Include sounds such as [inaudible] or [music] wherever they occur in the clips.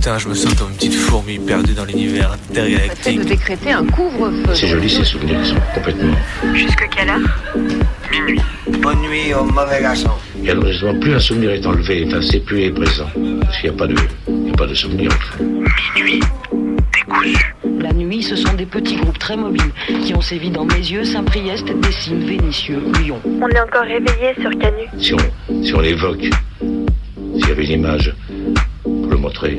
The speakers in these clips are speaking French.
Putain, je me sens comme une petite fourmi perdue dans l'univers intergalactique. de décréter un couvre-feu. C'est joli ces souvenirs, ils sont complètement. Jusque quelle heure? Minuit. Bonne nuit au mauvais garçon. Et alors justement, plus un souvenir est enlevé, enfin c'est plus est présent. Parce qu'il n'y a pas de. Il n'y a pas de souvenir en fait. Minuit. Décousu. La nuit, ce sont des petits groupes très mobiles qui ont sévi dans Mézieux, Saint-Priest, Dessines, Vénissieux, Lyon. On est encore réveillé sur Canu. Si on, si on l'évoque, s'il y avait une image pour le montrer,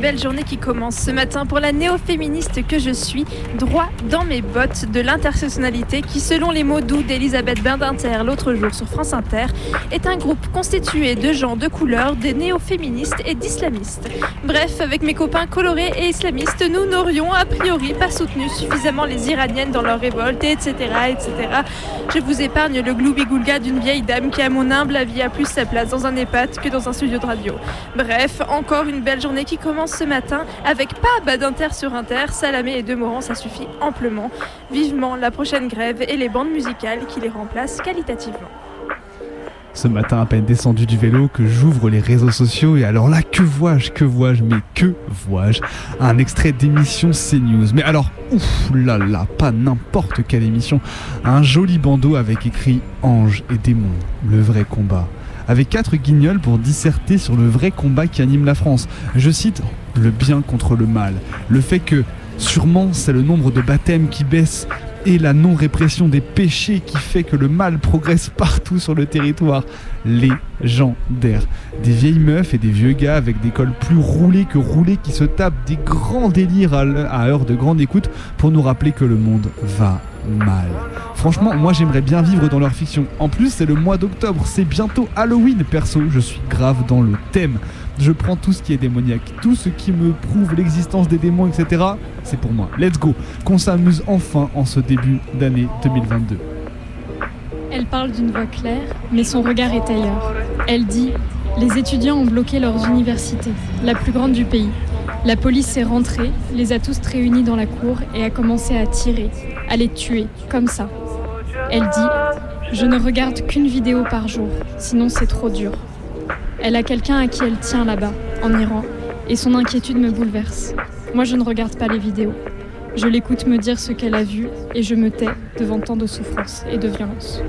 Belle journée qui commence ce matin pour la néo-féministe que je suis, droit dans mes bottes de l'intersectionnalité qui, selon les mots doux d'Elisabeth Bindinter l'autre jour sur France Inter, est un groupe constitué de gens de couleur, des néo-féministes et d'islamistes. Bref, avec mes copains colorés et islamistes, nous n'aurions a priori pas soutenu suffisamment les Iraniennes dans leur révolte, etc., etc. Je vous épargne le gloubi-goulga d'une vieille dame qui, à mon humble avis, a plus sa place dans un EHPAD que dans un studio de radio. Bref, encore une belle journée qui commence ce matin avec pas Badinter sur Inter, Salamé et Demorand, ça suffit amplement. Vivement la prochaine grève et les bandes musicales qui les remplacent qualitativement. Ce matin à peine descendu du vélo que j'ouvre les réseaux sociaux et alors là que vois-je, que vois-je, mais que vois-je? Un extrait d'émission CNews. Mais alors, ouf là là, pas n'importe quelle émission. Un joli bandeau avec écrit Ange et démon, le vrai combat. Avec quatre guignols pour disserter sur le vrai combat qui anime la France. Je cite le bien contre le mal. Le fait que sûrement c'est le nombre de baptêmes qui baisse et la non-répression des péchés qui fait que le mal progresse [laughs] partout sur le territoire. Légendaire. Des vieilles meufs et des vieux gars avec des cols plus roulés que roulés qui se tapent des grands délires à heure de grande écoute pour nous rappeler que le monde va mal. Franchement, moi j'aimerais bien vivre dans leur fiction. En plus, c'est le mois d'octobre, c'est bientôt Halloween, perso, je suis grave dans le thème. Je prends tout ce qui est démoniaque, tout ce qui me prouve l'existence des démons, etc. C'est pour moi. Let's go. Qu'on s'amuse enfin en ce début d'année 2022. Elle parle d'une voix claire, mais son regard est ailleurs. Elle dit Les étudiants ont bloqué leurs universités, la plus grande du pays. La police est rentrée, les a tous réunis dans la cour et a commencé à tirer, à les tuer, comme ça. Elle dit Je ne regarde qu'une vidéo par jour, sinon c'est trop dur. Elle a quelqu'un à qui elle tient là-bas, en Iran, et son inquiétude me bouleverse. Moi, je ne regarde pas les vidéos. Je l'écoute me dire ce qu'elle a vu et je me tais devant tant de souffrance et de violence.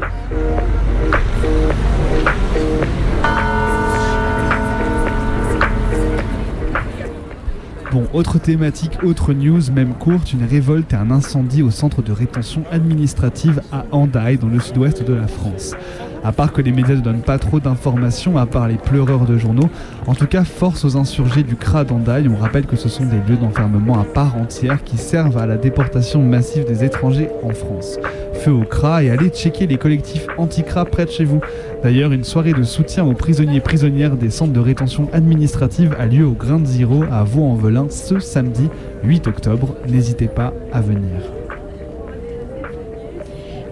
Bon, autre thématique, autre news, même courte, une révolte et un incendie au centre de rétention administrative à Hendaye, dans le sud-ouest de la France. À part que les médias ne donnent pas trop d'informations, à part les pleureurs de journaux, en tout cas, force aux insurgés du CRA d'Hendaye, on rappelle que ce sont des lieux d'enfermement à part entière qui servent à la déportation massive des étrangers en France. Feu au CRA et allez checker les collectifs anti-CRA près de chez vous. D'ailleurs, une soirée de soutien aux prisonniers et prisonnières des centres de rétention administrative a lieu au Grain Zero à Vaux-en-Velin ce samedi 8 octobre. N'hésitez pas à venir.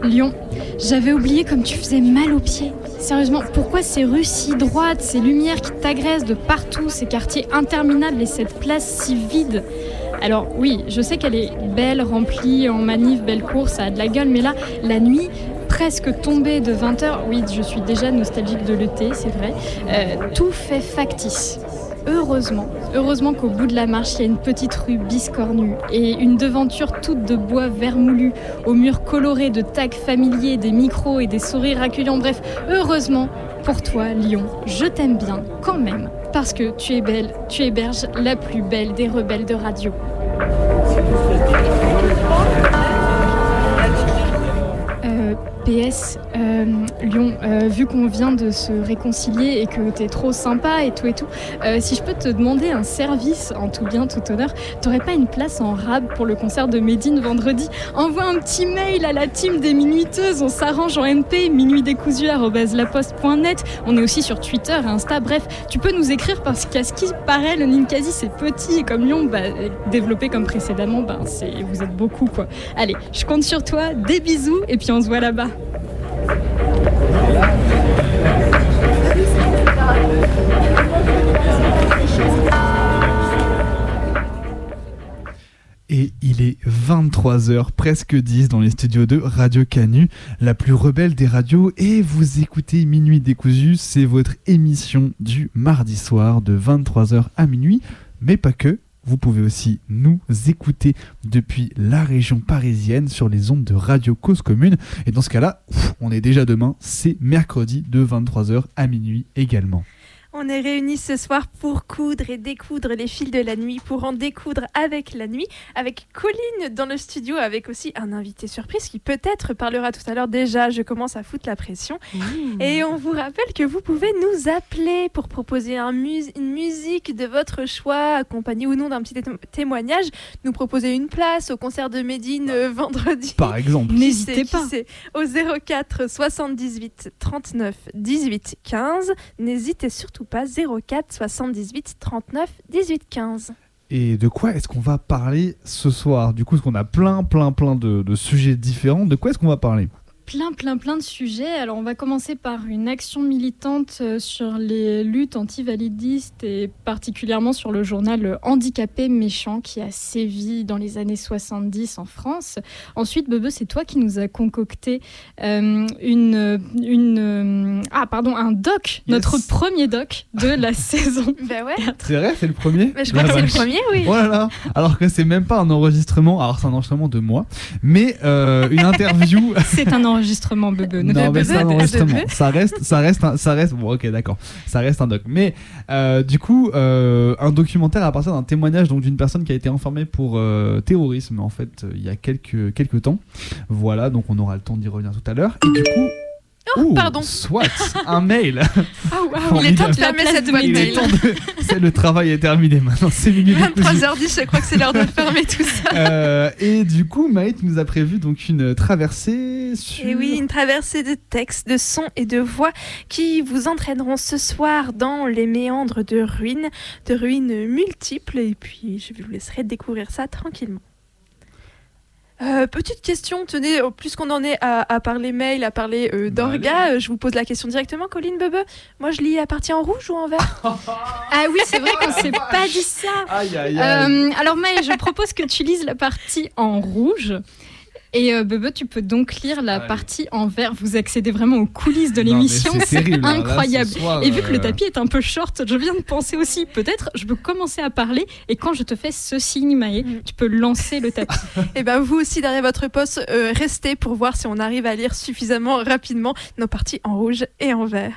Lyon, j'avais oublié comme tu faisais mal aux pieds. Sérieusement, pourquoi ces rues si droites, ces lumières qui t'agressent de partout, ces quartiers interminables et cette place si vide? Alors oui, je sais qu'elle est belle, remplie, en manif, belle course, ça a de la gueule, mais là, la nuit, presque tombée de 20h, oui, je suis déjà nostalgique de l'été, c'est vrai, euh, tout fait factice. heureusement, heureusement qu'au bout de la marche, il y a une petite rue biscornue et une devanture toute de bois vermoulu, aux murs colorés de tags familiers, des micros et des sourires accueillants. Bref, heureusement pour toi, Lyon, je t'aime bien quand même, parce que tu es belle, tu héberges la plus belle des rebelles de radio. Euh, PS, euh, Lyon, euh, vu qu'on vient de se réconcilier et que t'es trop sympa et tout et tout, euh, si je peux te demander un service en tout bien, tout honneur, t'aurais pas une place en rab pour le concert de Médine vendredi? Envoie un petit mail à la team des minuiteuses, on s'arrange en MP, minuitdécousu.laposte.net. On est aussi sur Twitter Insta, bref, tu peux nous écrire parce qu'à ce qui paraît, le Ninkasi c'est petit et comme Lyon, bah, développé comme précédemment, c'est, vous êtes beaucoup quoi. Allez, je compte sur toi, des bisous et puis on se voit là-bas. Et il est 23h, presque 10 dans les studios de Radio Canu, la plus rebelle des radios. Et vous écoutez Minuit décousu, c'est votre émission du mardi soir de 23h à minuit. Mais pas que, vous pouvez aussi nous écouter depuis la région parisienne sur les ondes de Radio Cause Commune. Et dans ce cas-là, on est déjà demain, c'est mercredi de 23h à minuit également. On est réunis ce soir pour coudre et découdre les fils de la nuit, pour en découdre avec la nuit, avec Colline dans le studio, avec aussi un invité surprise qui peut-être parlera tout à l'heure déjà. Je commence à foutre la pression. Et on vous rappelle que vous pouvez nous appeler pour proposer un mus- une musique de votre choix, accompagnée ou non d'un petit té- témoignage. Nous proposer une place au concert de Médine euh, vendredi. Par exemple. N'hésitez pas. Au 04 78 39 18 15. N'hésitez surtout pas. 04 78 39 18 15. Et de quoi est-ce qu'on va parler ce soir? Du coup, parce qu'on a plein, plein, plein de, de sujets différents. De quoi est-ce qu'on va parler? Plein, plein, plein de sujets. Alors, on va commencer par une action militante euh, sur les luttes antivalidistes et particulièrement sur le journal Handicapé Méchant qui a sévi dans les années 70 en France. Ensuite, Bebe, c'est toi qui nous a concocté euh, une, une, euh, ah, pardon, un doc, notre premier doc de [laughs] la saison. Ben ouais. C'est vrai, c'est le premier Mais je crois La que c'est le vache. premier, oui. Oh là là Alors que c'est même pas un enregistrement, alors c'est un enregistrement de moi, mais euh, une [laughs] interview. C'est un enregistrement, Bebe. ne non, mais c'est un enregistrement. Ça reste, ça reste, un- ça reste. Bon, ok, d'accord. Ça reste un doc. Mais euh, du coup, euh, un documentaire à partir d'un témoignage donc d'une personne qui a été enfermée pour euh, terrorisme en fait il y a quelques quelques temps. Voilà, donc on aura le temps d'y revenir tout à l'heure. Et du coup. Oh, ouh, pardon. Soit un mail. [laughs] Ah, waouh, il est temps de fermer cette de boîte mail. temps de- [laughs] c'est le travail est terminé maintenant. C'est minutes décousu. 23h10, je crois que c'est l'heure de fermer tout ça. [laughs] Euh, et du coup, Maït nous a prévu donc une traversée sur. Et oui, une traversée de textes, de sons et de voix qui vous entraîneront ce soir dans les méandres de ruines, de ruines multiples. Et puis, je vous laisserai découvrir ça tranquillement. Euh, petite question, tenez, euh, plus qu'on en est à, à parler mail, à parler euh, d'orga, euh, je vous pose la question directement, Colline Bebe. Moi, je lis la partie en rouge ou en vert? [laughs] Ah oui, c'est vrai qu'on s'est pas dit ça. Aïe aïe aïe. Euh, alors Maë, je propose que tu lises la partie en rouge. Et euh, Bebe, tu peux donc lire la Allez. partie en vert. Vous accédez vraiment aux coulisses de l'émission. c'est hein, là, incroyable. ce soir, Et vu que euh, le tapis est un peu short, je viens de penser aussi, peut-être, je peux commencer à parler. Et quand je te fais ce signe, Maë, Mm. tu peux lancer le tapis. [laughs] Et ben vous aussi derrière votre poste, euh, restez pour voir si on arrive à lire suffisamment rapidement nos parties en rouge et en vert.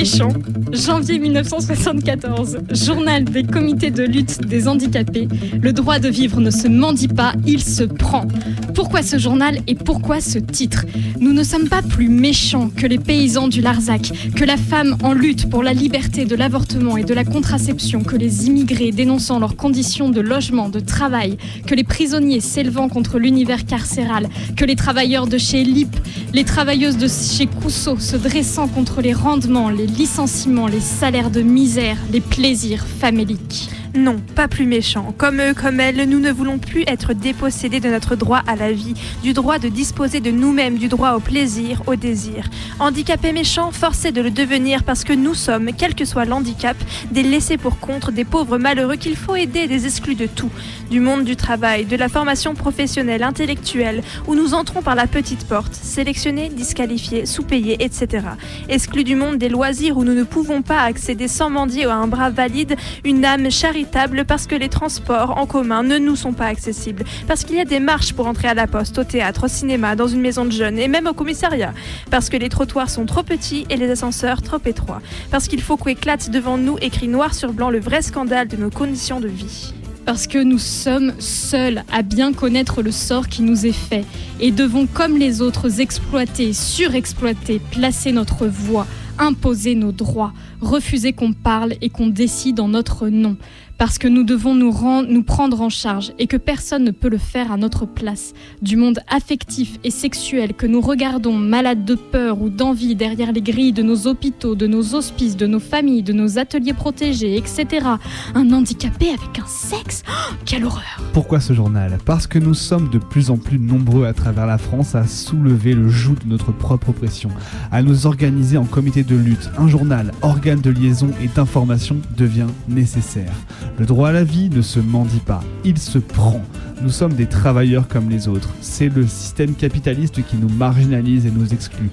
Méchant. Janvier 1974. Journal des comités de lutte des handicapés. Le droit de vivre ne se mendie pas, il se prend. Pourquoi ce journal et pourquoi ce titre? Nous ne sommes pas plus méchants que les paysans du Larzac, que la femme en lutte pour la liberté de l'avortement et de la contraception, que les immigrés dénonçant leurs conditions de logement, de travail, que les prisonniers s'élevant contre l'univers carcéral, que les travailleurs de chez LIP, les travailleuses de chez Cousseau se dressant contre les rendements, les licenciements, les salaires de misère, les plaisirs faméliques. Non, pas plus méchants. Comme eux, comme elles, nous ne voulons plus être dépossédés de notre droit à la vie, du droit de disposer de nous-mêmes, du droit au plaisir, au désir. Handicapés méchants, forcés de le devenir parce que nous sommes, quel que soit l'handicap, des laissés pour contre, des pauvres malheureux qu'il faut aider, des exclus de tout. Du monde du travail, de la formation professionnelle, intellectuelle, où nous entrons par la petite porte, sélectionnés, disqualifiés, sous-payés, etc. Exclus du monde des loisirs où nous ne pouvons pas accéder sans mendier à un bras valide, une âme charitable parce que les transports en commun ne nous sont pas accessibles, parce qu'il y a des marches pour entrer à la poste, au théâtre, au cinéma, dans une maison de jeunes et même au commissariat, parce que les trottoirs sont trop petits et les ascenseurs trop étroits, parce qu'il faut qu'éclate devant nous écrit noir sur blanc le vrai scandale de nos conditions de vie. Parce que nous sommes seuls à bien connaître le sort qui nous est fait et devons, comme les autres, exploiter, surexploiter, placer notre voix, imposer nos droits, refuser qu'on parle et qu'on décide en notre nom parce que nous devons nous, rendre, nous prendre en charge et que personne ne peut le faire à notre place. Du monde affectif et sexuel que nous regardons malades de peur ou d'envie derrière les grilles de nos hôpitaux, de nos hospices, de nos familles, de nos ateliers protégés, etc. Un handicapé avec un sexe? Oh, Quelle horreur Pourquoi ce journal? Parce que nous sommes de plus en plus nombreux à travers la France à soulever le joug de notre propre oppression, à nous organiser en comité de lutte. Un journal, organe de liaison et d'information devient nécessaire. Le droit à la vie ne se mendie pas, il se prend. Nous sommes des travailleurs comme les autres. C'est le système capitaliste qui nous marginalise et nous exclut.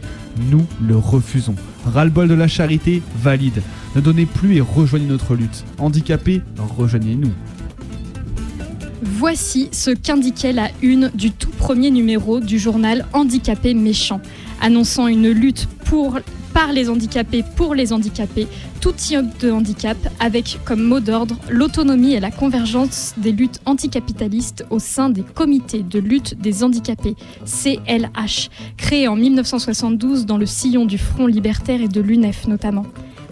Nous le refusons. Ras-le-bol de la charité, valide. Ne donnez plus et rejoignez notre lutte. Handicapés, rejoignez-nous. Voici ce qu'indiquait la une du tout premier numéro du journal Handicapé méchant, annonçant une lutte par les handicapés pour les handicapés, tout type de handicap, avec comme mot d'ordre l'autonomie et la convergence des luttes anticapitalistes au sein des comités de lutte des handicapés, CLH, créés en 1972 dans le sillon du Front libertaire et de l'UNEF notamment.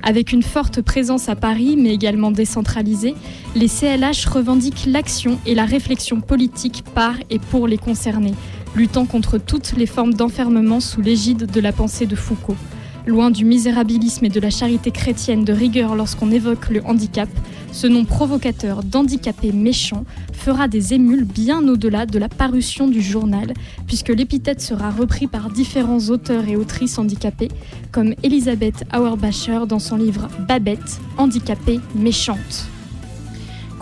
Avec une forte présence à Paris, mais également décentralisée, les CLH revendiquent l'action et la réflexion politique par et pour les concernés, luttant contre toutes les formes d'enfermement sous l'égide de la pensée de Foucault. Loin du misérabilisme et de la charité chrétienne de rigueur lorsqu'on évoque le handicap, ce nom provocateur d'handicapé méchant fera des émules bien au-delà de la parution du journal, puisque l'épithète sera repris par différents auteurs et autrices handicapés, comme Elisabeth Auerbacher dans son livre Babette, handicapée méchante.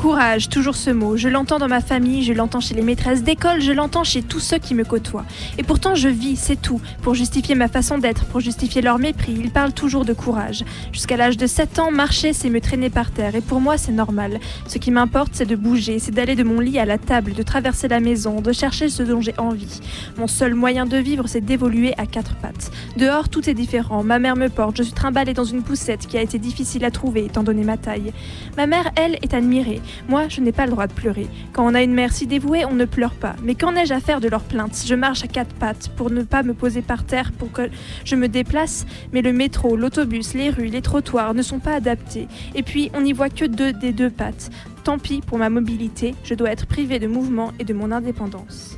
Courage, toujours ce mot. Je l'entends dans ma famille, je l'entends chez les maîtresses d'école, je l'entends chez tous ceux qui me côtoient. Et pourtant, je vis, c'est tout. Pour justifier ma façon d'être, pour justifier leur mépris, ils parlent toujours de courage. Jusqu'à l'âge de 7 ans, marcher, c'est me traîner par terre. Et pour moi, c'est normal. Ce qui m'importe, c'est de bouger, c'est d'aller de mon lit à la table, de traverser la maison, de chercher ce dont j'ai envie. Mon seul moyen de vivre, c'est d'évoluer à quatre pattes. Dehors, tout est différent. Ma mère me porte, je suis trimballée dans une poussette qui a été difficile à trouver étant donné ma taille. Ma mère, elle, est admirée. Moi, je n'ai pas le droit de pleurer. Quand on a une mère si dévouée, on ne pleure pas. Mais qu'en ai-je à faire de leurs plaintes Je marche à quatre pattes pour ne pas me poser par terre pour que je me déplace, mais le métro, l'autobus, les rues, les trottoirs ne sont pas adaptés. Et puis, on n'y voit que deux des deux pattes. Tant pis pour ma mobilité, je dois être privée de mouvement et de mon indépendance.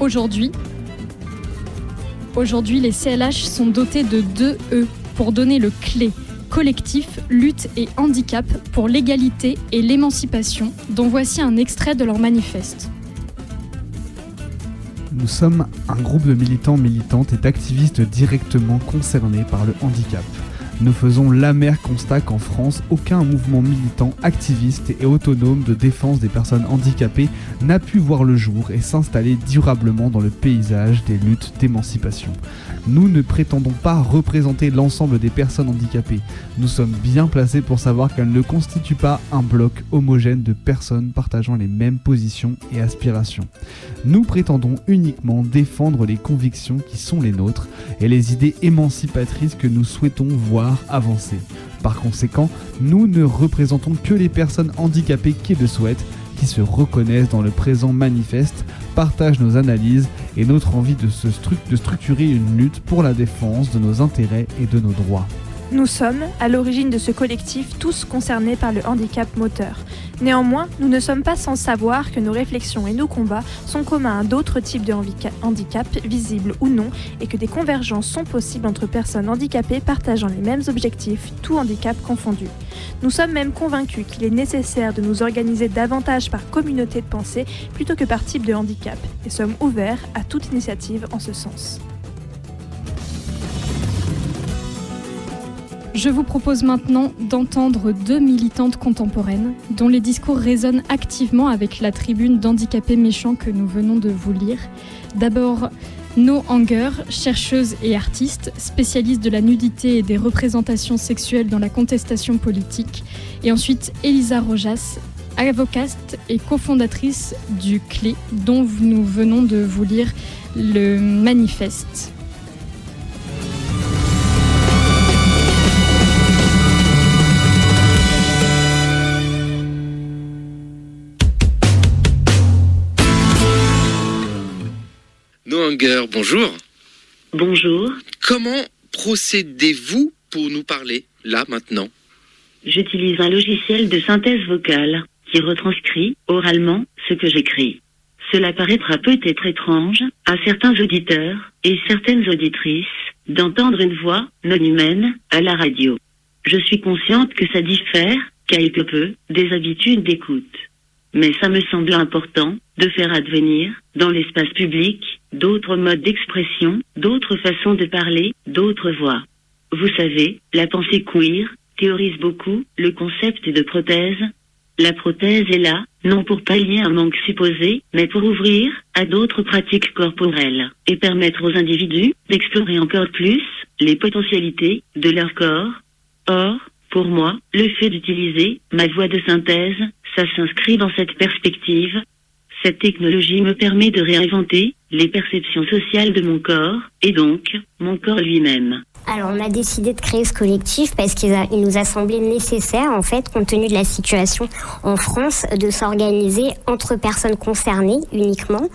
Aujourd'hui, aujourd'hui, les CLH sont dotés de deux E pour donner le clé collectif Lutte et Handicap pour l'égalité et l'émancipation, dont voici un extrait de leur manifeste. Nous sommes un groupe de militants, militantes et d'activistes directement concernés par le handicap. Nous faisons l'amer constat qu'en France, aucun mouvement militant, activiste et autonome de défense des personnes handicapées n'a pu voir le jour et s'installer durablement dans le paysage des luttes d'émancipation. Nous ne prétendons pas représenter l'ensemble des personnes handicapées. Nous sommes bien placés pour savoir qu'elles ne constituent pas un bloc homogène de personnes partageant les mêmes positions et aspirations. Nous prétendons uniquement défendre les convictions qui sont les nôtres et les idées émancipatrices que nous souhaitons voir avancer. Par conséquent, nous ne représentons que les personnes handicapées qui le souhaitent qui se reconnaissent dans le présent manifeste, partagent nos analyses et notre envie de, structurer une lutte pour la défense de nos intérêts et de nos droits. Nous sommes, à l'origine de ce collectif, tous concernés par le handicap moteur. Néanmoins, nous ne sommes pas sans savoir que nos réflexions et nos combats sont communs à d'autres types de handica- handicap, visibles ou non, et que des convergences sont possibles entre personnes handicapées partageant les mêmes objectifs, tout handicap confondu. Nous sommes même convaincus qu'il est nécessaire de nous organiser davantage par communauté de pensée plutôt que par type de handicap, et sommes ouverts à toute initiative en ce sens. Je vous propose maintenant d'entendre deux militantes contemporaines dont les discours résonnent activement avec la tribune d'handicapés méchants que nous venons de vous lire. D'abord, No Anger, chercheuse et artiste, spécialiste de la nudité et des représentations sexuelles dans la contestation politique. Et ensuite, Elisa Rojas, avocate et cofondatrice du CLÉ, dont nous venons de vous lire le manifeste. Bonjour. Bonjour. Comment procédez-vous pour nous parler, là, maintenant? J'utilise un logiciel de synthèse vocale qui retranscrit oralement ce que j'écris. Cela paraîtra peut-être étrange à certains auditeurs et certaines auditrices d'entendre une voix non humaine à la radio. Je suis consciente que ça diffère quelque peu des habitudes d'écoute. Mais ça me semble important de faire advenir, dans l'espace public, d'autres modes d'expression, d'autres façons de parler, d'autres voix. Vous savez, la pensée queer théorise beaucoup le concept de prothèse. La prothèse est là, non pour pallier un manque supposé, mais pour ouvrir à d'autres pratiques corporelles et permettre aux individus d'explorer encore plus les potentialités de leur corps. Or, pour moi, le fait d'utiliser ma voix de synthèse, ça s'inscrit dans cette perspective. Cette technologie me permet de réinventer les perceptions sociales de mon corps, et donc mon corps lui-même. Alors on a décidé de créer ce collectif parce qu'il nous a semblé nécessaire, en fait, compte tenu de la situation en France, de s'organiser entre personnes concernées uniquement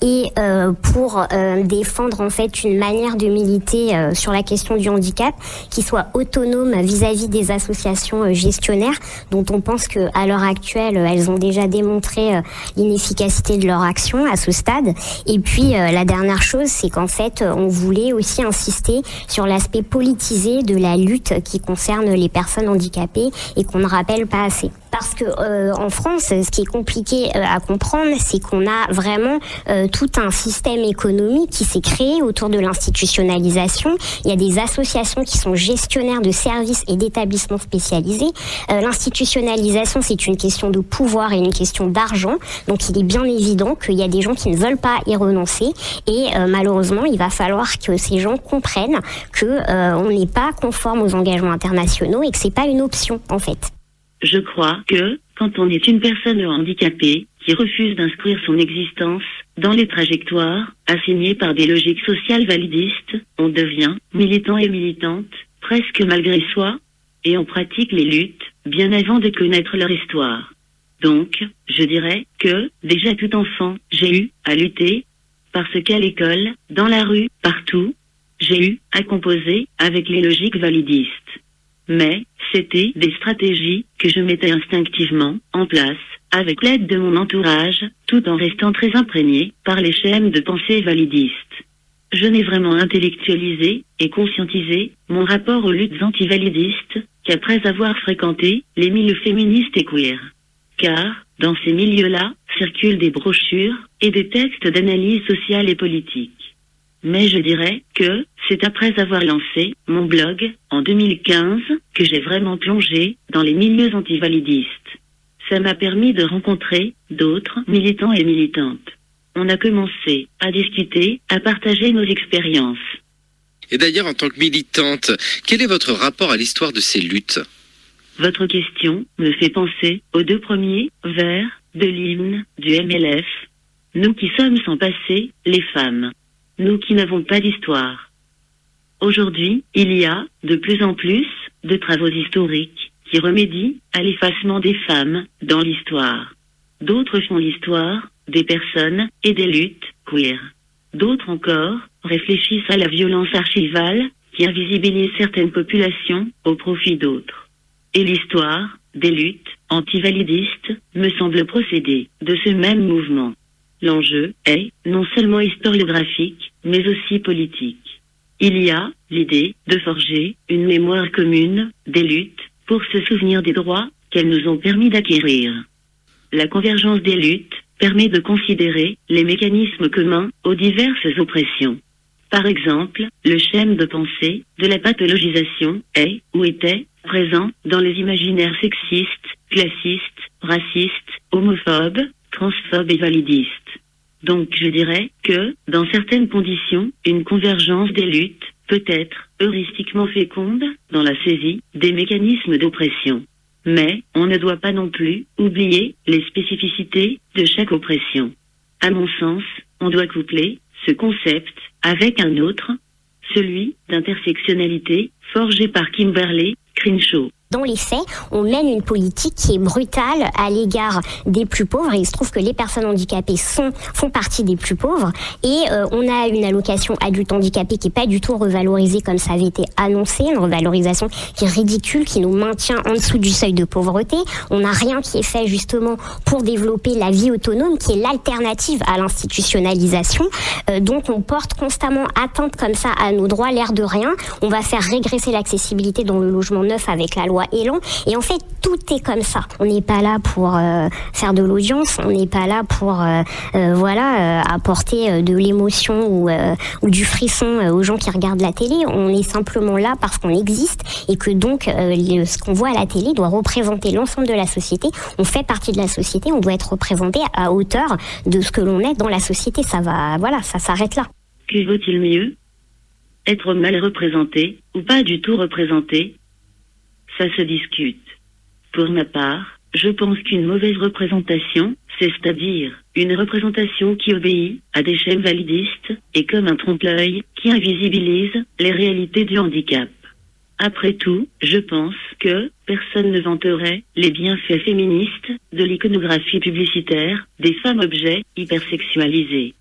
et euh, pour euh, défendre en fait une manière de militer euh, sur la question du handicap qui soit autonome vis-à-vis des associations euh, gestionnaires dont on pense que à l'heure actuelle euh, elles ont déjà démontré euh, l'inefficacité de leur action à ce stade. Et puis la dernière chose, c'est qu'en fait on voulait aussi insister sur l'aspect politisé de la lutte qui concerne les personnes handicapées et qu'on ne rappelle pas assez. Parce que euh, en France, ce qui est compliqué euh, à comprendre, c'est qu'on a vraiment euh, tout un système économique qui s'est créé autour de l'institutionnalisation. Il y a des associations qui sont gestionnaires de services et d'établissements spécialisés. Euh, L'institutionnalisation, c'est une question de pouvoir et une question d'argent. Donc il est bien évident qu'il y a des gens qui ne veulent pas y renoncer. Et malheureusement, il va falloir que ces gens comprennent que on n'est pas conforme aux engagements internationaux et que c'est pas une option en fait. Je crois que, quand on est une personne handicapée qui refuse d'inscrire son existence dans les trajectoires assignées par des logiques sociales validistes, on devient militant et militante, presque malgré soi, et on pratique les luttes bien avant de connaître leur histoire. Donc, je dirais que, déjà tout enfant, j'ai eu à lutter, parce qu'à l'école, dans la rue, partout, j'ai eu à composer avec les logiques validistes. Mais, c'était des stratégies que je mettais instinctivement en place, avec l'aide de mon entourage, tout en restant très imprégné par les chaînes de pensée validistes. Je n'ai vraiment intellectualisé et conscientisé mon rapport aux luttes antivalidistes qu'après avoir fréquenté les milieux féministes et queer. Car, dans ces milieux-là, circulent des brochures et des textes d'analyse sociale et politique. Mais je dirais que c'est après avoir lancé mon blog en 2015 que j'ai vraiment plongé dans les milieux antivalidistes. Ça m'a permis de rencontrer d'autres militants et militantes. On a commencé à discuter, à partager nos expériences. Et d'ailleurs, en tant que militante, quel est votre rapport à l'histoire de ces luttes? Votre question me fait penser aux deux premiers vers de l'hymne du MLF. Nous qui sommes sans passé, les femmes. Nous qui n'avons pas d'histoire. Aujourd'hui, il y a, de plus en plus, de travaux historiques qui remédient à l'effacement des femmes dans l'histoire. D'autres font l'histoire des personnes et des luttes queer. D'autres encore réfléchissent à la violence archivale qui invisibilise certaines populations au profit d'autres. Et l'histoire des luttes antivalidistes me semble procéder de ce même mouvement. L'enjeu est non seulement historiographique, mais aussi politique. Il y a l'idée de forger une mémoire commune des luttes pour se souvenir des droits qu'elles nous ont permis d'acquérir. La convergence des luttes permet de considérer les mécanismes communs aux diverses oppressions. Par exemple, le schème de pensée de la pathologisation est ou était présent dans les imaginaires sexistes, classistes, racistes, homophobes, transphobes et validistes. Donc je dirais que, dans certaines conditions, une convergence des luttes peut être heuristiquement féconde dans la saisie des mécanismes d'oppression. Mais on ne doit pas non plus oublier les spécificités de chaque oppression. À mon sens, on doit coupler ce concept avec un autre, celui d'intersectionnalité forgé par Kimberley Crenshaw dans les faits, on mène une politique qui est brutale à l'égard des plus pauvres. Et il se trouve que les personnes handicapées font partie des plus pauvres. Et euh, on a une allocation adulte handicapé qui est pas du tout revalorisée comme ça avait été annoncé, une revalorisation qui est ridicule, qui nous maintient en dessous du seuil de pauvreté. On n'a rien qui est fait justement pour développer la vie autonome, qui est l'alternative à l'institutionnalisation. Euh, donc on porte constamment atteinte comme ça à nos droits, l'air de rien. On va faire régresser l'accessibilité dans le logement neuf avec la loi Et en fait, tout est comme ça. On n'est pas là pour euh, faire de l'audience, on n'est pas là pour euh, euh, voilà apporter de l'émotion ou, ou du frisson aux gens qui regardent la télé. On est simplement là parce qu'on existe et que donc ce qu'on voit à la télé doit représenter l'ensemble de la société. On fait partie de la société, on doit être représenté à hauteur de ce que l'on est dans la société. Ça va, voilà, ça s'arrête là. Que vaut-il mieux? Être mal représenté ou pas du tout représenté? Ça se discute. Pour ma part, je pense qu'une mauvaise représentation, c'est-à-dire une représentation qui obéit à des schèmes validistes, est comme un trompe-l'œil qui invisibilise les réalités du handicap. Après tout, je pense que personne ne vanterait les bienfaits féministes de l'iconographie publicitaire des femmes objets hypersexualisées.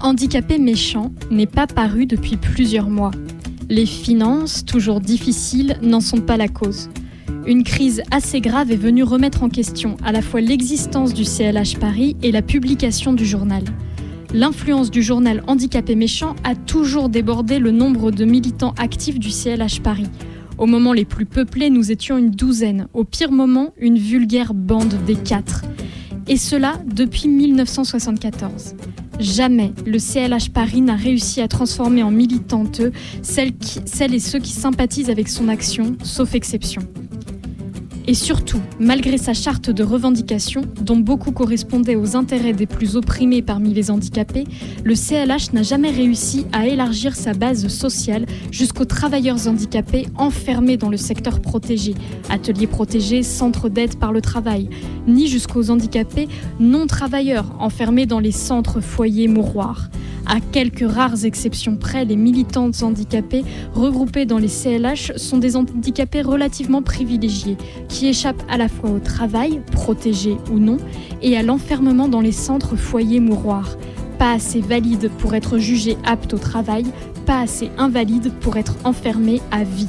Handicapé méchant n'est pas paru depuis plusieurs mois. Les finances, toujours difficiles, n'en sont pas la cause. Une crise assez grave est venue remettre en question à la fois l'existence du CLH Paris et la publication du journal. L'influence du journal Handicapé Méchant a toujours débordé le nombre de militants actifs du CLH Paris. Au moment les plus peuplés, nous étions une douzaine. Au pire moment, une vulgaire bande des quatre. Et cela depuis 1974. Jamais le CLH Paris n'a réussi à transformer en militanteux celles, celles et ceux qui sympathisent avec son action, sauf exception. Et surtout, malgré sa charte de revendication, dont beaucoup correspondaient aux intérêts des plus opprimés parmi les handicapés, le CLH n'a jamais réussi à élargir sa base sociale jusqu'aux travailleurs handicapés enfermés dans le secteur protégé, ateliers protégés, centres d'aide par le travail, ni jusqu'aux handicapés non travailleurs enfermés dans les centres foyers mouroirs. À quelques rares exceptions près, les militantes handicapées regroupées dans les CLH sont des handicapés relativement privilégiés, qui échappent à la fois au travail, protégé ou non, et à l'enfermement dans les centres foyers mouroirs. Pas assez valides pour être jugés aptes au travail, pas assez invalides pour être enfermés à vie.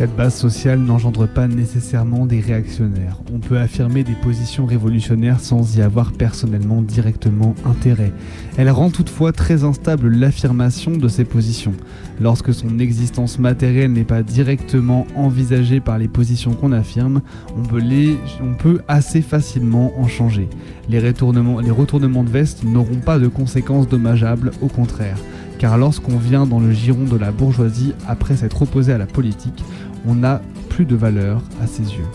Cette base sociale n'engendre pas nécessairement des réactionnaires. On peut affirmer des positions révolutionnaires sans y avoir personnellement directement intérêt. Elle rend toutefois très instable l'affirmation de ces positions. Lorsque son existence matérielle n'est pas directement envisagée par les positions qu'on affirme, on peut, assez facilement en changer. Les, retournements, les retournements de veste n'auront pas de conséquences dommageables, au contraire car lorsqu'on vient dans le giron de la bourgeoisie après s'être opposé à la politique, on n'a plus de valeur à ses yeux.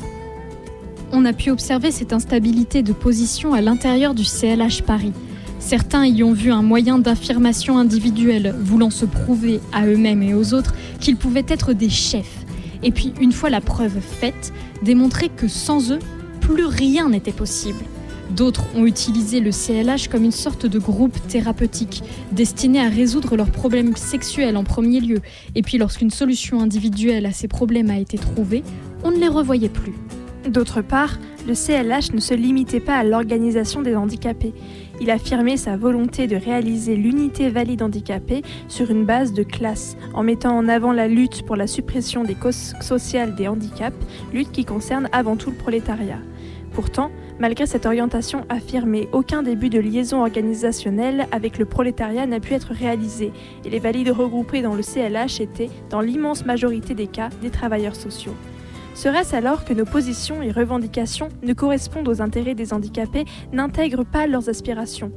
On a pu observer cette instabilité de position à l'intérieur du CLH Paris. Certains y ont vu un moyen d'affirmation individuelle, voulant se prouver à eux-mêmes et aux autres qu'ils pouvaient être des chefs. Et puis, une fois la preuve faite, démontrer que sans eux, plus rien n'était possible. D'autres ont utilisé le CLH comme une sorte de groupe thérapeutique, destiné à résoudre leurs problèmes sexuels en premier lieu, et puis lorsqu'une solution individuelle à ces problèmes a été trouvée, on ne les revoyait plus. D'autre part, le CLH ne se limitait pas à l'organisation des handicapés. Il affirmait sa volonté de réaliser l'unité valide handicapée sur une base de classe, en mettant en avant la lutte pour la suppression des causes sociales des handicaps, lutte qui concerne avant tout le prolétariat. Pourtant, malgré cette orientation affirmée, aucun début de liaison organisationnelle avec le prolétariat n'a pu être réalisé, et les valides regroupés dans le CLH étaient, dans l'immense majorité des cas, des travailleurs sociaux. Serait-ce alors que nos positions et revendications ne correspondent aux intérêts des handicapés, n'intègrent pas leurs aspirations?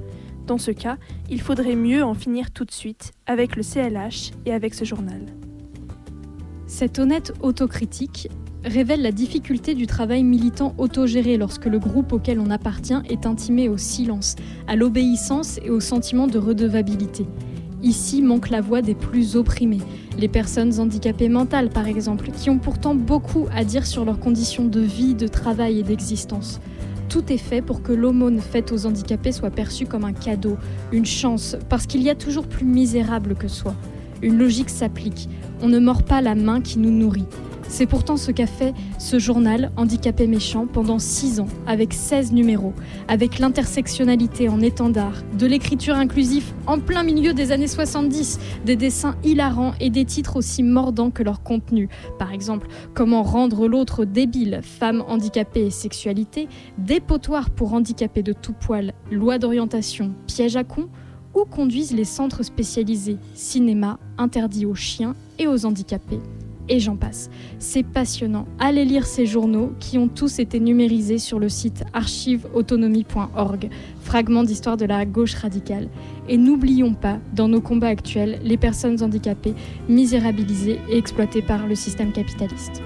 Dans ce cas, il faudrait mieux en finir tout de suite avec le CLH et avec ce journal. Cette honnête autocritique révèle la difficulté du travail militant autogéré lorsque le groupe auquel on appartient est intimé au silence, à l'obéissance et au sentiment de redevabilité. Ici manque la voix des plus opprimés, les personnes handicapées mentales par exemple, qui ont pourtant beaucoup à dire sur leurs conditions de vie, de travail et d'existence. Tout est fait pour que l'aumône faite aux handicapés soit perçue comme un cadeau, une chance, parce qu'il y a toujours plus misérable que soi. Une logique s'applique, on ne mord pas la main qui nous nourrit. C'est pourtant ce qu'a fait ce journal Handicapé Méchant pendant 6 ans, avec 16 numéros, avec l'intersectionnalité en étendard, de l'écriture inclusive en plein milieu des années 70, des dessins hilarants et des titres aussi mordants que leur contenu. Par exemple, Comment rendre l'autre débile, femmes handicapées et sexualité, dépotoir pour handicapés de tout poil, loi d'orientation, piège à con, où conduisent les centres spécialisés, cinéma, interdit aux chiens et aux handicapés et j'en passe. C'est passionnant. Allez lire ces journaux qui ont tous été numérisés sur le site archiveautonomie.org, fragment d'histoire de la gauche radicale. Et n'oublions pas, dans nos combats actuels, les personnes handicapées, misérabilisées et exploitées par le système capitaliste.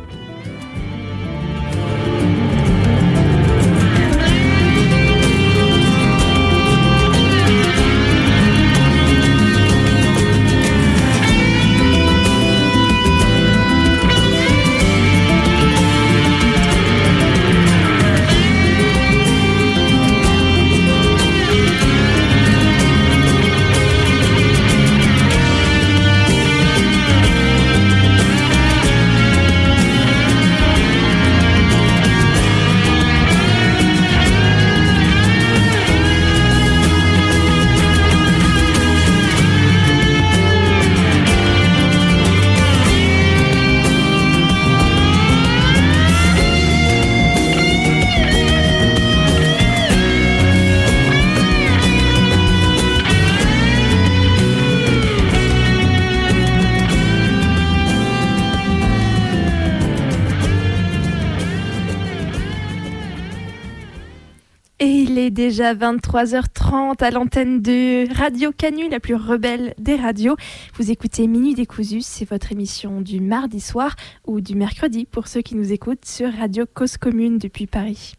Est déjà 23h30 à l'antenne de Radio Canu, la plus rebelle des radios. Vous écoutez Minuit décousu, c'est votre émission du mardi soir ou du mercredi pour ceux qui nous écoutent sur Radio Cause Commune depuis Paris.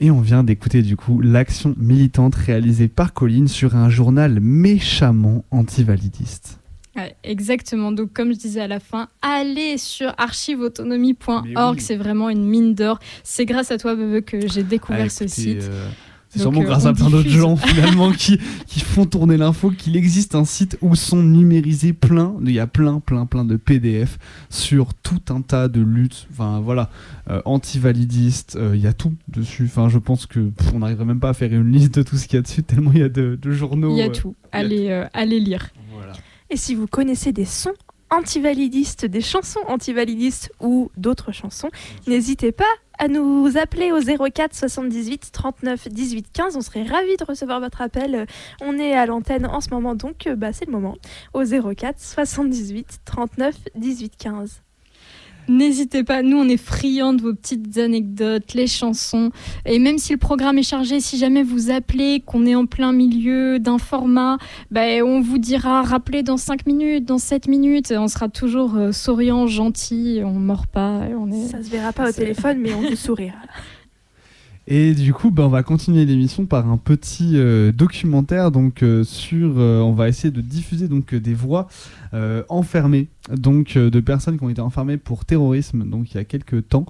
Et on vient d'écouter du coup l'action militante réalisée par Colline sur un journal méchamment antivalidiste. Ouais, exactement. Donc, comme je disais à la fin, allez sur archiveautonomie.org. C'est vraiment une mine d'or. C'est grâce à toi, Bebe, que j'ai découvert Ah, ce site. euh, c'est sûrement grâce à plein d'autres gens finalement qui, qui font tourner l'info qu'il existe un site où sont numérisés plein, il y a plein, plein, plein de PDF sur tout un tas de luttes, enfin voilà, euh, anti-validistes, euh, il y a tout dessus. Enfin, je pense que pff, on n'arriverait même pas à faire une liste de tout ce qu'il y a dessus [laughs] tellement il y a de, de journaux. Il y a euh, tout. y a Allez, euh, allez lire. Et si vous connaissez des sons antivalidistes, des chansons antivalidistes ou d'autres chansons, n'hésitez pas à nous appeler au 04 78 39 18 15. On serait ravis de recevoir votre appel. On est à l'antenne en ce moment, donc bah, c'est le moment. Au 04 78 39 18 15. N'hésitez pas, nous on est friands de vos petites anecdotes, les chansons. Et même si le programme est chargé, si jamais vous appelez, qu'on est en plein milieu d'un format, ben, on vous dira rappelez dans 5 minutes, dans 7 minutes. On sera toujours euh, souriant, gentil, on mord pas. On est... Ça se verra pas au téléphone, mais on vous sourira. [laughs] Et du coup, ben, on va continuer l'émission par un petit euh, documentaire. Donc, euh, sur, euh, on va essayer de diffuser donc des voix enfermées, donc de personnes qui ont été enfermées pour terrorisme. Donc, il y a quelques temps,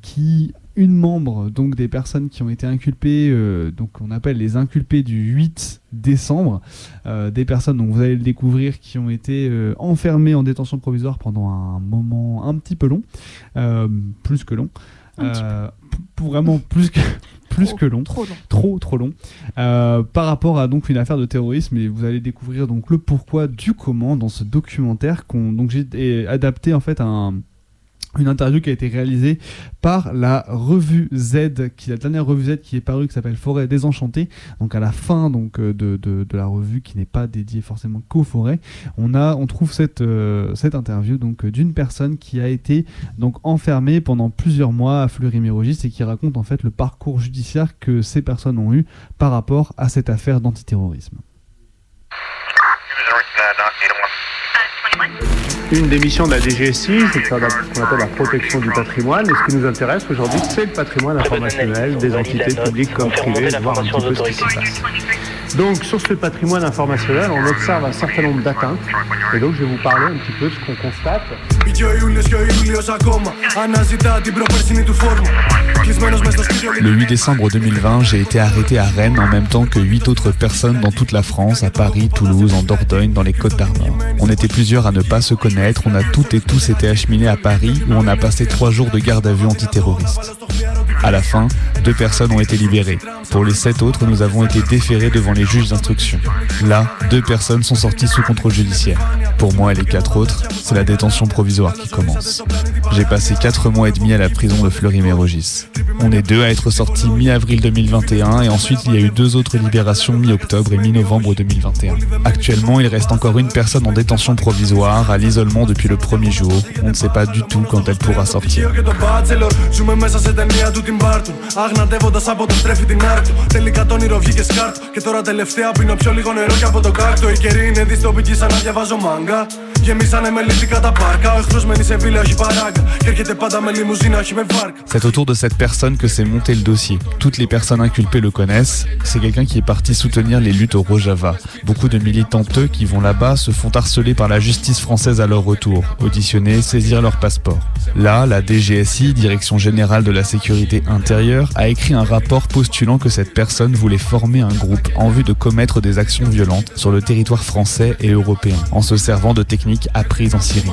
qui une membre donc des personnes qui ont été inculpées, euh, donc on appelle les inculpés du 8 décembre, des personnes donc vous allez le découvrir qui ont été enfermées en détention provisoire pendant un moment un petit peu long, plus que long. Euh, vraiment plus que [laughs] plus que long, trop long. trop trop long, euh, par rapport à donc une affaire de terrorisme. Et vous allez découvrir donc le pourquoi du comment dans ce documentaire qu'on donc j'ai adapté en fait à un une interview qui a été réalisée par la revue Z, qui la dernière revue Z qui est parue, qui s'appelle Forêt désenchantée. Donc à la fin donc euh, de, de, de la revue, qui n'est pas dédiée forcément qu'aux forêts, on a on trouve cette euh, cette interview donc euh, d'une personne qui a été donc enfermée pendant plusieurs mois à Fleury-Mérogis et qui raconte en fait le parcours judiciaire que ces personnes ont eu par rapport à cette affaire d'antiterrorisme. Une des missions de la DGSI, c'est de faire ce qu'on appelle la protection du patrimoine. Et ce qui nous intéresse aujourd'hui, c'est le patrimoine informationnel des entités publiques comme privées, voir un petit peu ce qui se passe. Donc, sur ce patrimoine informationnel, on observe un certain nombre d'atteintes. Et donc, je vais vous parler un petit peu de ce qu'on constate. Le 8 décembre 2020, j'ai été arrêté à Rennes en même temps que 8 autres personnes dans toute la France, à Paris, Toulouse, en Dordogne, dans les Côtes d'Armor. On était plusieurs à ne pas se connaître, on a toutes et tous été acheminés à Paris où on a passé 3 jours de garde à vue antiterroriste. À la fin, deux personnes ont été libérées. Pour les sept autres, nous avons été déférés devant les juges d'instruction. Là, deux personnes sont sorties sous contrôle judiciaire. Pour moi et les quatre autres, c'est la détention provisoire qui commence. J'ai passé quatre mois et demi à la prison de Fleury-Mérogis. On est deux à être sortis mi-avril 2021 et ensuite il y a eu deux autres libérations mi-octobre et mi-novembre 2021. Actuellement, il reste encore une personne en détention provisoire à l'isolement depuis le premier jour. On ne sait pas du tout quand elle pourra sortir. C'est autour de cette personne que s'est monté le dossier. Toutes les personnes inculpées le connaissent. C'est quelqu'un qui est parti soutenir les luttes au Rojava. Beaucoup de militanteux qui vont là-bas se font harceler par la justice française à leur retour, auditionner, saisir leur passeport. Là, la DGSI, Direction Générale de la Sécurité Intérieure, a écrit un rapport postulant que cette personne voulait former un groupe en vue de commettre des actions violentes sur le territoire français et européen, en se servant de techniques apprises en Syrie.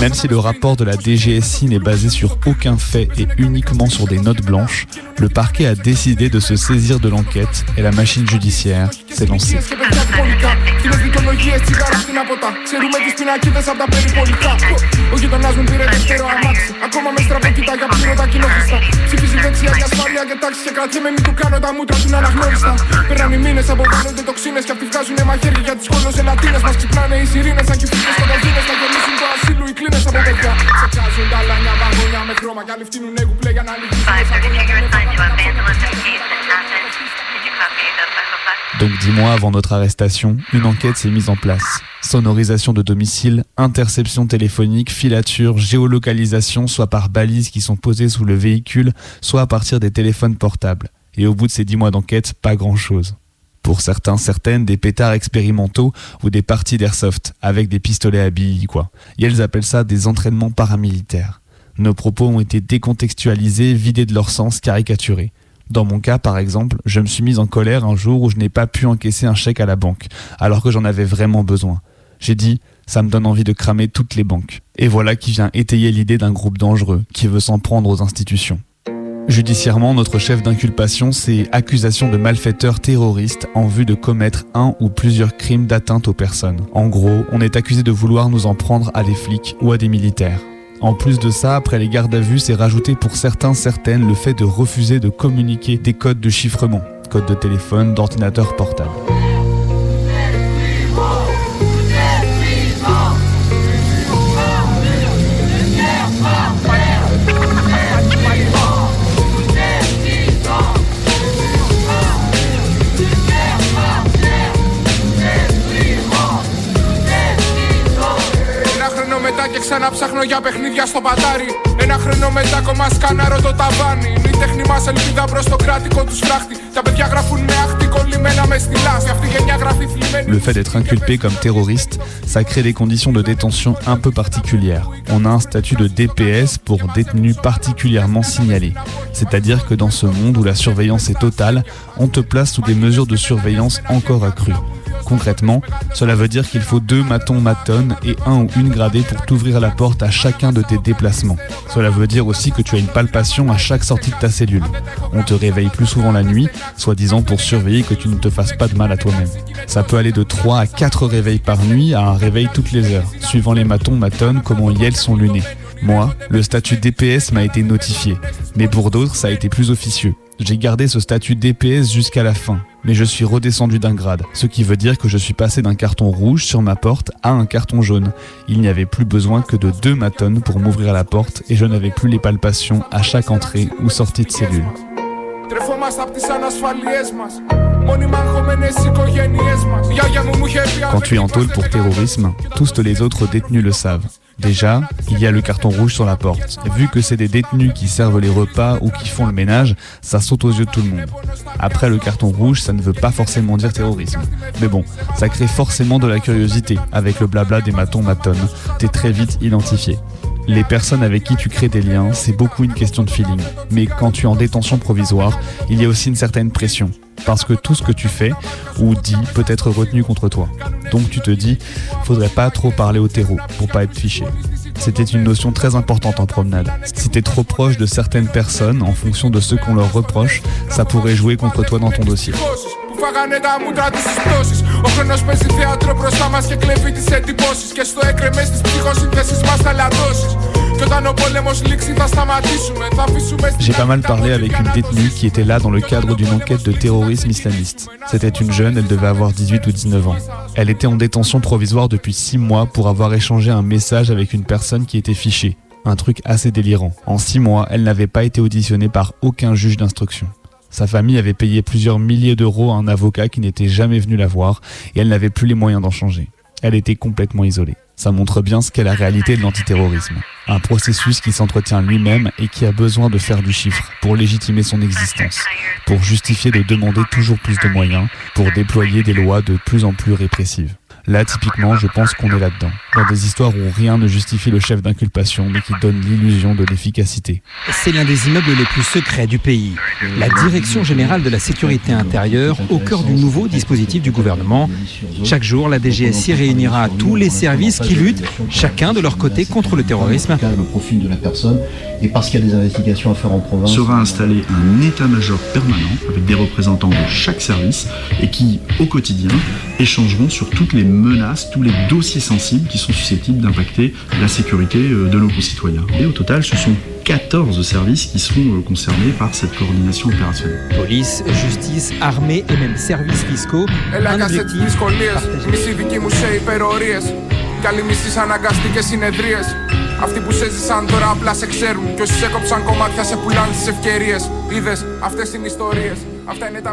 Même si le rapport de la DGSI n'est basé sur aucun fait et uniquement sur des notes blanches, le parquet a décidé de se saisir de l'enquête et la machine judiciaire s'est lancée. και παιδιά πολικά Κοινές δικαιολογίες, τσιγάρα στην απότα Ξέρουμε τις πινακίδες από τα περιπολικά Ο γειτονάς μου πήρε δεύτερο αμάξι Ακόμα με στραβοκοίτα για πλήρωτα κοινόχρηστα Ψηφίζει δεξιά για ασφάλεια και τάξη Και κρατιέμαι μην του κάνω τα μούτρα του να αναγνώριστα Περνάνε οι μήνες, αποβάλλονται τοξίνες Και αυτοί βγάζουνε μαχαίρια για τις κολοσελατίνες Μας ξυπνάνε οι σιρήνες σαν κυφτίνες κοντοδίνες Να γεμίσουν το ασύλου οι κλίνες από παιδιά Τσεκάζουν τα λάνια βαγόνια με χρώμα Κι άλλοι φτύνουνε κουπλέ για να λυγίσουν τα σαγόνια Και με Donc dix mois avant notre arrestation, une enquête s'est mise en place. Sonorisation de domicile, interception téléphonique, filature, géolocalisation, soit par balises qui sont posées sous le véhicule, soit à partir des téléphones portables. Et au bout de ces dix mois d'enquête, pas grand-chose. Pour certains, certaines, des pétards expérimentaux ou des parties d'airsoft, avec des pistolets à billes, quoi. Et elles appellent ça des entraînements paramilitaires. Nos propos ont été décontextualisés, vidés de leur sens, caricaturés. Dans mon cas, par exemple, je me suis mise en colère un jour où je n'ai pas pu encaisser un chèque à la banque, alors que j'en avais vraiment besoin. J'ai dit, ça me donne envie de cramer toutes les banques. Et voilà qui vient étayer l'idée d'un groupe dangereux qui veut s'en prendre aux institutions. Judiciairement, notre chef d'inculpation, c'est accusation de malfaiteurs terroristes en vue de commettre un ou plusieurs crimes d'atteinte aux personnes. En gros, on est accusé de vouloir nous en prendre à des flics ou à des militaires. En plus de ça, après les gardes à vue, c'est rajouté pour certains, certaines, le fait de refuser de communiquer des codes de chiffrement, codes de téléphone, d'ordinateur portable. ξαναψάχνω για παιχνίδια στο πατάρι. Ένα χρόνο μετά ακόμα σκάναρω το ταβάνι. Είναι η τέχνη μα ελπίδα προ το κράτικο του φράχτη. Τα παιδιά γράφουν με άχτη κολλημένα με στη λάστη. Αυτή η γενιά γράφει θλιμμένη. Le fait d'être inculpé comme terroriste, ça crée des conditions de détention un peu particulières. On a un statut de DPS pour détenu particulièrement signalé. C'est-à-dire que dans ce monde où la surveillance est totale, on te place sous des mesures de surveillance encore accrues. Concrètement, cela veut dire qu'il faut deux matons matonnes et un ou une gradée pour t'ouvrir la porte à chacun de tes déplacements. Cela veut dire aussi que tu as une palpation à chaque sortie de ta cellule. On te réveille plus souvent la nuit, soi-disant pour surveiller que tu ne te fasses pas de mal à toi-même. Ça peut aller de 3 à 4 réveils par nuit à un réveil toutes les heures, suivant les matons matonnes comment elles sont lunés. Moi, le statut DPS m'a été notifié, mais pour d'autres, ça a été plus officieux. J'ai gardé ce statut DPS jusqu'à la fin, mais je suis redescendu d'un grade, ce qui veut dire que je suis passé d'un carton rouge sur ma porte à un carton jaune. Il n'y avait plus besoin que de deux matones pour m'ouvrir la porte et je n'avais plus les palpations à chaque entrée ou sortie de cellule. Quand tu es en tôle pour terrorisme, tous les autres détenus le savent. Déjà, il y a le carton rouge sur la porte. Vu que c'est des détenus qui servent les repas ou qui font le ménage, ça saute aux yeux de tout le monde. Après, le carton rouge, ça ne veut pas forcément dire terrorisme. Mais bon, ça crée forcément de la curiosité. Avec le blabla des matons matones, t'es très vite identifié. Les personnes avec qui tu crées des liens, c'est beaucoup une question de feeling. Mais quand tu es en détention provisoire, il y a aussi une certaine pression Parce que tout ce que tu fais ou dis peut être retenu contre toi. Donc tu te dis, faudrait pas trop parler au terreau pour pas être fiché. C'était une notion très importante en promenade. Si t'es trop proche de certaines personnes, en fonction de ce qu'on leur reproche, ça pourrait jouer contre toi dans ton dossier. φάγανε τα μούτρα του στι πτώσει. Ο χρόνο παίζει θέατρο μπροστά μα και κλέβει τι εντυπώσει. Και στο έκρεμε τη ψυχοσύνθεση μα θα λαδώσει. J'ai pas mal parlé avec une détenue qui était là dans le cadre d'une enquête de terrorisme islamiste. C'était une jeune, elle devait avoir 18 ou 19 ans. Elle était en détention provisoire depuis 6 mois pour avoir échangé un message avec une personne qui était fichée. Un truc assez délirant. En 6 mois, elle n'avait pas été auditionnée par aucun juge d'instruction. Sa famille avait payé plusieurs milliers d'euros à un avocat qui n'était jamais venu la voir et elle n'avait plus les moyens d'en changer. Elle était complètement isolée. Ça montre bien ce qu'est la réalité de l'antiterrorisme. Un processus qui s'entretient lui-même et qui a besoin de faire du chiffre pour légitimer son existence, pour justifier de demander toujours plus de moyens, pour déployer des lois de plus en plus répressives. Là, typiquement, je pense qu'on est là-dedans. Dans des histoires où rien ne justifie le chef d'inculpation, mais qui donne l'illusion de l'efficacité. C'est l'un des immeubles les plus secrets du pays. La Direction générale de la sécurité intérieure, au cœur du nouveau dispositif du gouvernement. Chaque jour, la DGSI réunira tous les services qui luttent, chacun de leur côté, contre le terrorisme. Le profil de la personne, et parce qu'il y a des investigations à faire en province. Sera installé un état-major permanent avec des représentants de chaque service et qui, au quotidien, échangeront sur toutes les menaces, tous les dossiers sensibles qui sont susceptibles d'impacter la sécurité euh, de nos concitoyens. Et au total, ce sont 14 services qui seront euh, concernés par cette coordination opérationnelle. Police, justice, armée et même services fiscaux. Un objectif Αυτοί που σε ζήσαν τώρα απλά σε ξέρουν. Και όσοι έκοψαν κομμάτια σε πουλάνε τι ευκαιρίε. Είδε, αυτέ είναι ιστορίε.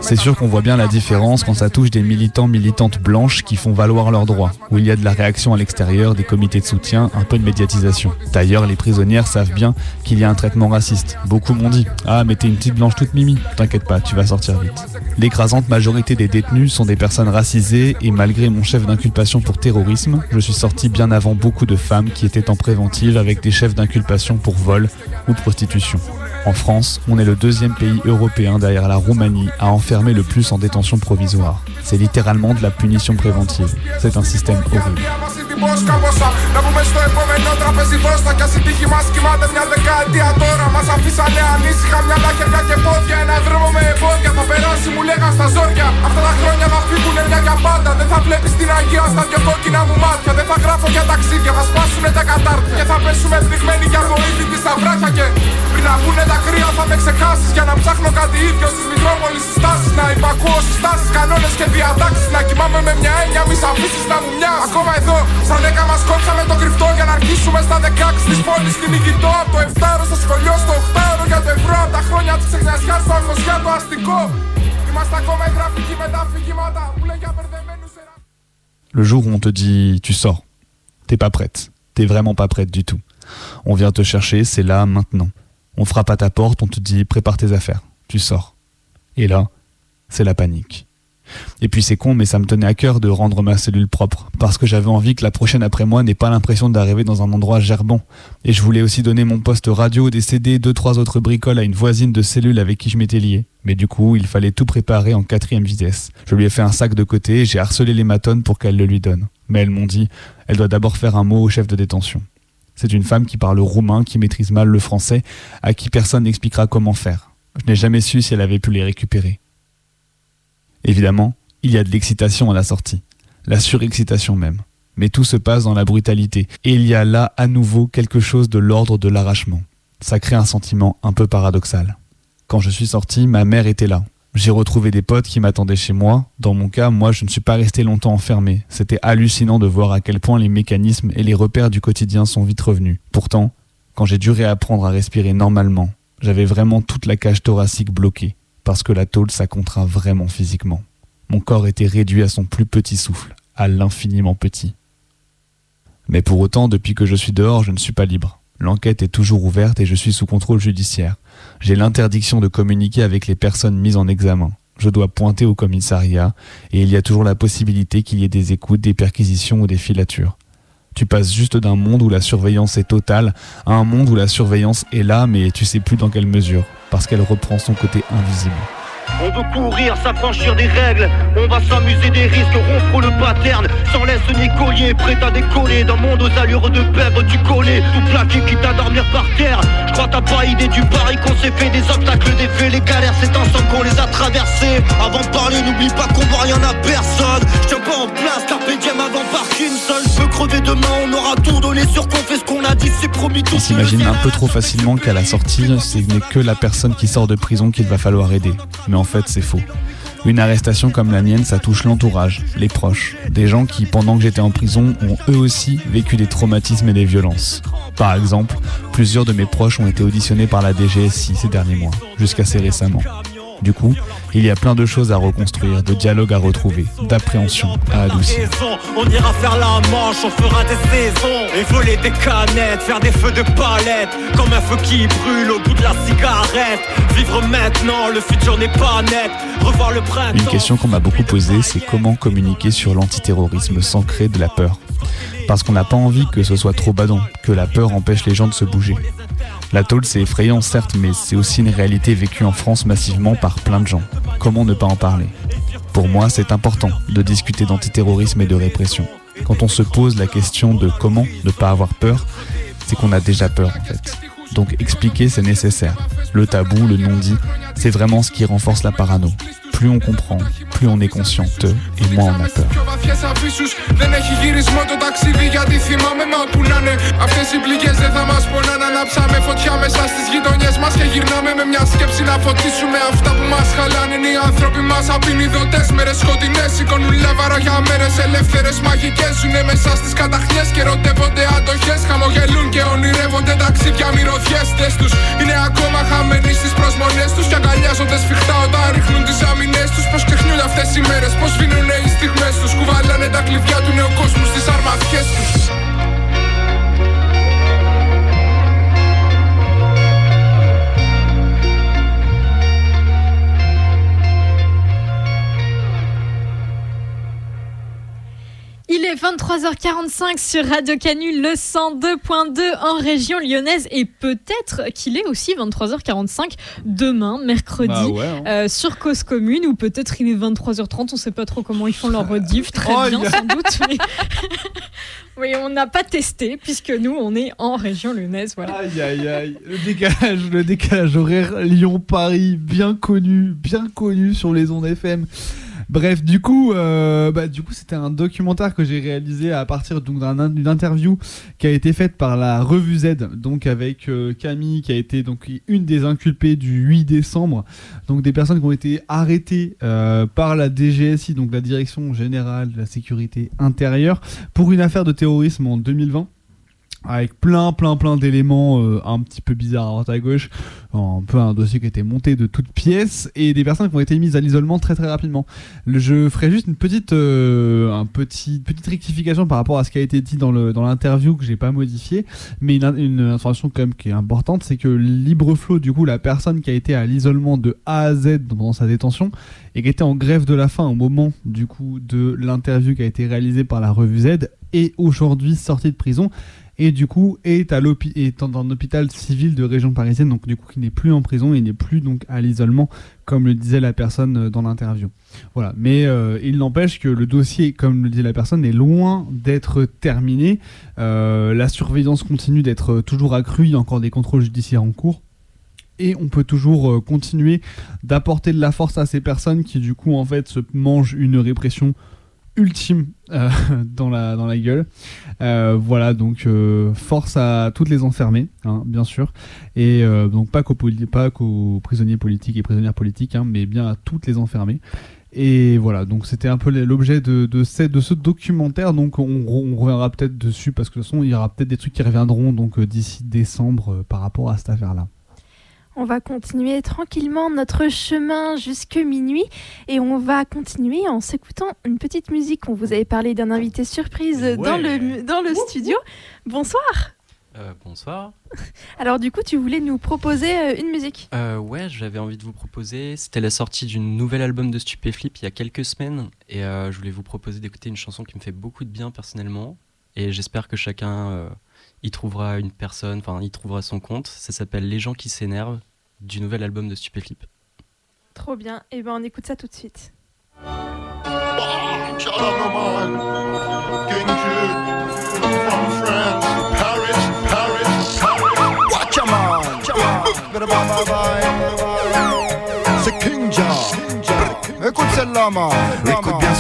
C'est sûr qu'on voit bien la différence quand ça touche des militants, militantes blanches qui font valoir leurs droits, où il y a de la réaction à l'extérieur, des comités de soutien, un peu de médiatisation. D'ailleurs, les prisonnières savent bien qu'il y a un traitement raciste. Beaucoup m'ont dit Ah, mais t'es une petite blanche toute mimi. T'inquiète pas, tu vas sortir vite. L'écrasante majorité des détenus sont des personnes racisées et malgré mon chef d'inculpation pour terrorisme, je suis sorti bien avant beaucoup de femmes qui étaient en préventive avec des chefs d'inculpation pour vol ou prostitution. En France, on est le deuxième pays européen derrière la Roumanie à enfermer le plus en détention provisoire. C'est littéralement de la punition préventive. C'est un système horrible. την Πόσκα Να πούμε στο επόμενο τραπέζι μπροστά. Κι ας η τύχη κοιμάται μια δεκαετία τώρα. Μας αφήσανε ανήσυχα μια χέρια και πόδια. Ένα δρόμο με εμπόδια θα περάσει, μου λέγα στα ζόρια. Αυτά τα χρόνια θα φύγουνε μια για πάντα. Δεν θα βλέπεις την αγία στα δυο κόκκινα μου μάτια. Δεν θα γράφω για ταξίδια, θα σπάσουνε τα κατάρτια. Και θα πέσουμε πνιγμένοι για βοήθητη στα βράχια. Και πριν να βγουνε τα κρύα θα με ξεχάσεις. Για να ψάχνω κάτι ίδιο στις μικρόμολε συστάσεις. Να υπακούω συστάσεις, κανόνες και διατάξεις. Να κοιμάμαι με μια έννοια, μη σ' αφήσεις να μου. Ακόμα εδώ στα 10 μας κόψαμε το κρυφτό Για να αρχίσουμε στα 16 της πόλης στην Ιγητό Από το 7 στο σχολείο, στο 8 για το ευρώ Από τα χρόνια της ξεχνιασιάς, στο αγχωσιά το αστικό Είμαστε ακόμα οι γραφικοί με τα αφηγήματα Που λένε για μπερδεμένους Le jour où on te dit tu sors, t'es pas prête, t'es vraiment pas prête du tout. On vient te chercher, c'est là, maintenant. On frappe à ta porte, on te dit prépare tes affaires, tu sors. Et là, c'est la panique. Et puis c'est con, mais ça me tenait à cœur de rendre ma cellule propre, parce que j'avais envie que la prochaine après moi n'ait pas l'impression d'arriver dans un endroit gerbant. Et je voulais aussi donner mon poste radio, des CD, deux trois autres bricoles à une voisine de cellule avec qui je m'étais lié. Mais du coup, il fallait tout préparer en quatrième vitesse. Je lui ai fait un sac de côté, et j'ai harcelé les matonnes pour qu'elles le lui donnent. Mais elles m'ont dit, elle doit d'abord faire un mot au chef de détention. C'est une femme qui parle roumain, qui maîtrise mal le français, à qui personne n'expliquera comment faire. Je n'ai jamais su si elle avait pu les récupérer. Évidemment, il y a de l'excitation à la sortie, la surexcitation même. Mais tout se passe dans la brutalité, et il y a là à nouveau quelque chose de l'ordre de l'arrachement. Ça crée un sentiment un peu paradoxal. Quand je suis sorti, ma mère était là. J'ai retrouvé des potes qui m'attendaient chez moi. Dans mon cas, moi, je ne suis pas resté longtemps enfermé. C'était hallucinant de voir à quel point les mécanismes et les repères du quotidien sont vite revenus. Pourtant, quand j'ai dû réapprendre à respirer normalement, j'avais vraiment toute la cage thoracique bloquée, parce que la tôle, ça contraint vraiment physiquement. Mon corps était réduit à son plus petit souffle, à l'infiniment petit. Mais pour autant, depuis que je suis dehors, je ne suis pas libre. L'enquête est toujours ouverte et je suis sous contrôle judiciaire. J'ai l'interdiction de communiquer avec les personnes mises en examen. Je dois pointer au commissariat et il y a toujours la possibilité qu'il y ait des écoutes, des perquisitions ou des filatures. Tu passes juste d'un monde où la surveillance est totale à un monde où la surveillance est là mais tu sais plus dans quelle mesure, parce qu'elle reprend son côté invisible. On veut courir, s'affranchir des règles. On va s'amuser des risques, rompre le pattern. Sans laisse ni collier, prêt à décoller. D'un monde aux allures de pègre, du collet. Tout plaqué, quitte à dormir par terre. Je crois t'as pas idée du pari qu'on s'est fait. Des obstacles, des faits, les galères, c'est ensemble qu'on les a traversés. Avant de parler, n'oublie pas qu'on voit rien à personne. Je tiens pas en place, carpe diem avant Parkinson. Je peux crever demain, on aura tout donné sur qu'on fait ce qu'on a dit, c'est promis tout. On s'imagine un peu trop facilement qu'à la sortie, ce n'est que la personne qui sort de prison qu'il va falloir aider. Mais en fait, c'est faux. Une arrestation comme la mienne, ça touche l'entourage, les proches, des gens qui, pendant que j'étais en prison, ont eux aussi vécu des traumatismes et des violences. Par exemple, plusieurs de mes proches ont été auditionnés par la DGSI ces derniers mois, jusqu'à assez récemment. Du coup, il y a plein de choses à reconstruire, de dialogues à retrouver, d'appréhension à adoucir. On ira faire la manche, on fera des saisons Et voler des canettes, faire des feux de palette Comme un feu qui brûle au bout de la cigarette Vivre maintenant, le futur n'est pas net Revoir le printemps Une question qu'on m'a beaucoup posée, c'est comment communiquer sur l'antiterrorisme sans créer de la peur? Parce qu'on n'a pas envie que ce soit trop badant, que la peur empêche les gens de se bouger. La tôle, c'est effrayant, certes, mais c'est aussi une réalité vécue en France massivement par plein de gens. Comment ne pas en parler? Pour moi, c'est important de discuter d'antiterrorisme et de répression. Quand on se pose la question de comment ne pas avoir peur, c'est qu'on a déjà peur en fait. Donc expliquer, c'est nécessaire. Le tabou, le non-dit, c'est vraiment ce qui renforce la parano. Plus on comprend, plus on est conscient d'eux et moins on a peur. Πιο βαθιές αφίσους Δεν έχει γυρισμό το ταξίδι γιατί θυμάμαι μα που να είναι Αυτές οι πληγές δεν θα μας πονάν Ανάψαμε φωτιά μέσα στις γειτονιές μας Και γυρνάμε με μια σκέψη να φωτίσουμε Αυτά που μας χαλάνε. Είναι οι άνθρωποι μας Απεινιδωτές. Μέρες σκοτεινές Σηκώνουν λάβαρα για μέρες. Ελεύθερες μαγικές Ζουνε μέσα στις καταχνιές και ερωτεύονται αντοχές Χαμογελούν και ονειρεύονται ταξίδια μυρωδιέστες τους. Είναι ακόμα χαμένοι στις προσμονές τους Και αγκαλιάζονται σφιχτά όταν ρίχνουν τις ρουτίνε τους. Πώς αυτές οι μέρες. Πώς σβήνουνε οι στιγμές τους. Κουβαλάνε τα κλειδιά του νέου κόσμου στις αρμαδιέ τους. Il est 23h45 sur Radio Canu, le 102.2 en région lyonnaise et peut-être qu'il est aussi 23h45 demain, mercredi, Bah ouais, hein. euh, sur Cause Commune ou peut-être il est 23h30, on sait pas trop comment ils font leur rediff, [laughs] très Oh, bien a- sans doute. Mais... [laughs] oui, on n'a pas testé puisque nous on est en région lyonnaise, voilà. Aïe aïe aïe, le décalage, le décalage horaire Lyon-Paris, bien connu, bien connu sur les ondes FM. Bref, du coup, euh, bah, du coup, c'était un documentaire que j'ai réalisé à partir d'une interview qui a été faite par la Revue Z, donc avec euh, Camille, qui a été donc une des inculpées du 8 décembre, donc des personnes qui ont été arrêtées euh, par la DGSI, donc la Direction Générale de la Sécurité Intérieure, pour une affaire de terrorisme en 2020. Avec plein plein plein d'éléments euh, un petit peu bizarres à droite à gauche, un peu un dossier qui a été monté de toutes pièces et des personnes qui ont été mises à l'isolement très très rapidement. Je ferai juste une petite euh, un petit petite rectification par rapport à ce qui a été dit dans le dans l'interview que j'ai pas modifié, mais une, une information quand même qui est importante, c'est que Libreflow du coup la personne qui a été à l'isolement de A à Z pendant sa détention et qui était en grève de la faim au moment du coup de l'interview qui a été réalisée par la revue Z est aujourd'hui sortie de prison et du coup est, à est dans un hôpital civil de région parisienne, donc du coup qui n'est plus en prison, il n'est plus donc à l'isolement, comme le disait la personne euh, dans l'interview. Voilà, mais euh, il n'empêche que le dossier, comme le disait la personne, est loin d'être terminé. Euh, la surveillance continue d'être toujours accrue, il y a encore des contrôles judiciaires en cours. Et on peut toujours continuer d'apporter de la force à ces personnes qui du coup en fait se mangent une répression ultime euh, [laughs] dans, la, dans la gueule. Euh, voilà, donc euh, force à toutes les enfermées, hein, bien sûr. Et donc pas qu'aux, prisonniers politiques et prisonnières politiques, hein, mais bien à toutes les enfermées. Et voilà, donc c'était un peu l'objet de, de, ce, documentaire. Donc on, on reviendra peut-être dessus parce que de toute façon il y aura peut-être des trucs qui reviendront donc d'ici décembre par rapport à cette affaire-là. On va continuer tranquillement notre chemin jusque minuit et on va continuer en s'écoutant une petite musique. On vous avait parlé d'un invité surprise dans le, dans le studio. Bonsoir Euh, bonsoir. [laughs] Alors du coup, tu voulais nous proposer euh, une musique Euh, ouais, j'avais envie de vous proposer. C'était la sortie d'une nouvel album de Stupéflip il y a quelques semaines. Et euh, je voulais vous proposer d'écouter une chanson qui me fait beaucoup de bien personnellement. Et j'espère que chacun y trouvera une personne, enfin, y trouvera son compte. Ça s'appelle Les gens qui s'énervent du nouvel album de Stupéflip. Trop bien. Et ben on écoute ça tout de suite. Écoute celle-là, man.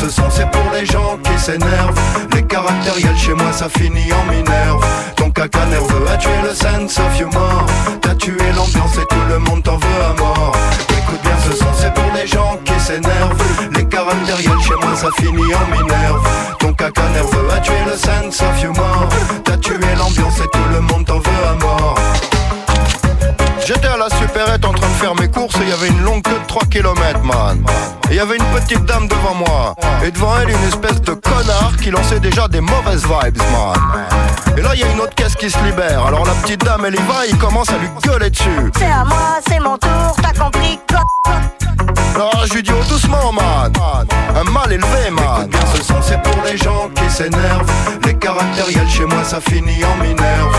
Ce son, c'est pour les gens qui s'énervent. Les caractériels chez moi, ça finit en minerve. Ton caca nerveux a tué le sense of humor. T'as tué l'ambiance et tout le monde t'en veut à mort. Écoute bien ce son, c'est pour les gens qui s'énervent. Les caractériels chez moi, ça finit en minerve. Ton caca nerveux a tué le sense of humor. T'as tué l'ambiance et tout le monde t'en veut à mort. J'étais à la supérette en train de faire mes courses et il y avait une longue queue de 3 km, man. Et il y avait une petite dame devant moi. Et devant elle, une espèce de connard qui lançait déjà des mauvaises vibes, man. Et là, il y a une autre caisse qui se libère. Alors la petite dame, elle y va, il commence à lui gueuler dessus. C'est à moi, c'est mon tour, t'as compris quoi Alors je lui dis, oh doucement, man. Un mal élevé, man. Écoute bien ce son, c'est pour les gens qui s'énervent. Les caractériels chez moi, ça finit en minerve.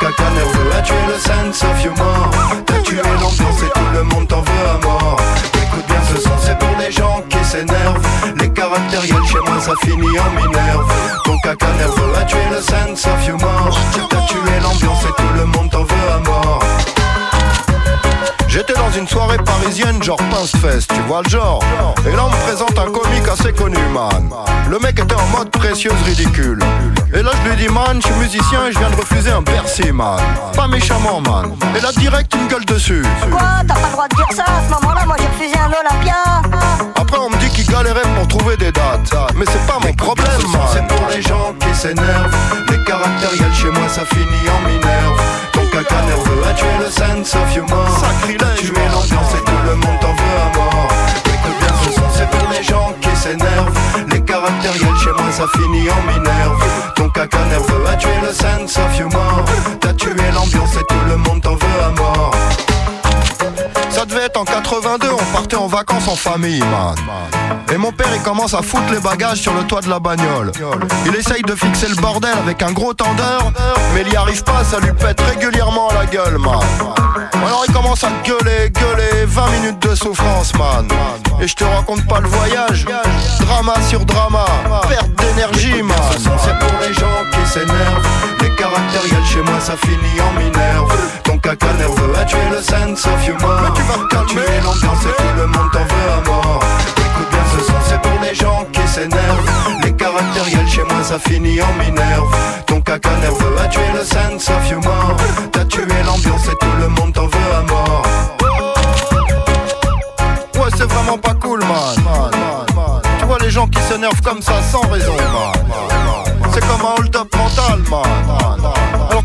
Caca nerveux a tué le sense of humor. T'as tué l'ambiance et tout le monde t'en veut à mort. Écoute bien ce son, c'est pour les gens qui s'énervent. Les caractériels chez moi, ça finit en minerve. Ton caca nerveux a tué le sense of humor. T'as tué l'ambiance et tout le monde t'en veut à mort. J'étais dans une soirée parisienne genre Pince Fest, tu vois le genre Et là on me présente un comique connu man. Le mec était en mode précieuse ridicule. Et là je lui dis man, je suis musicien et je viens de refuser un Bercy man. Pas méchamment man. Et là direct une gueule dessus. Quoi T'as pas le droit de dire ça? À ce moment-là, moi j'ai refusé un Olympia. Après on me dit qu'il galérait pour trouver des dates. Mais c'est pas mon problème man. C'est pour les gens qui s'énervent. Les caractériels chez moi, ça finit en minerve. Ton caca nerveux a tué le sense of humor. T'as tué l'ambiance et tout le monde t'en veut à mort. Écoute bien ce son, c'est pour les gens qui s'énervent. Les caractériels chez moi, ça finit en minerve. Ton caca nerveux a tué le sense of humor. T'as tué l'ambiance et tout le monde t'en veut à mort. Ça devait être en 82, on partait en vacances en famille, man. Et mon père, il commence à foutre les bagages sur le toit de la bagnole. Il essaye de fixer le bordel avec un gros tendeur, mais il y arrive pas, ça lui pète régulièrement à la gueule, man. Alors il commence à gueuler, gueuler, 20 minutes de souffrance, man. Et je te raconte pas le voyage, drama sur drama, perte d'énergie, man. C'est pour les gens qui s'énervent. Les caractériels chez moi, ça finit en minerve. Ton caca nerveux a tué le sense of humor. Mais tu vas calmer. Tué l'ambiance et tout le monde t'en veut à mort. Écoute bien ce son, c'est pour les gens qui s'énervent. Les caractériels chez moi, ça finit en minerve. Ton caca nerveux a tué le sense of humor. T'as tué l'ambiance et tout le monde t'en veut à mort. Ouais, c'est vraiment pas cool, man. Tu vois les gens qui s'énervent comme ça sans raison, man. C'est comme un hold-up mental, man. Alors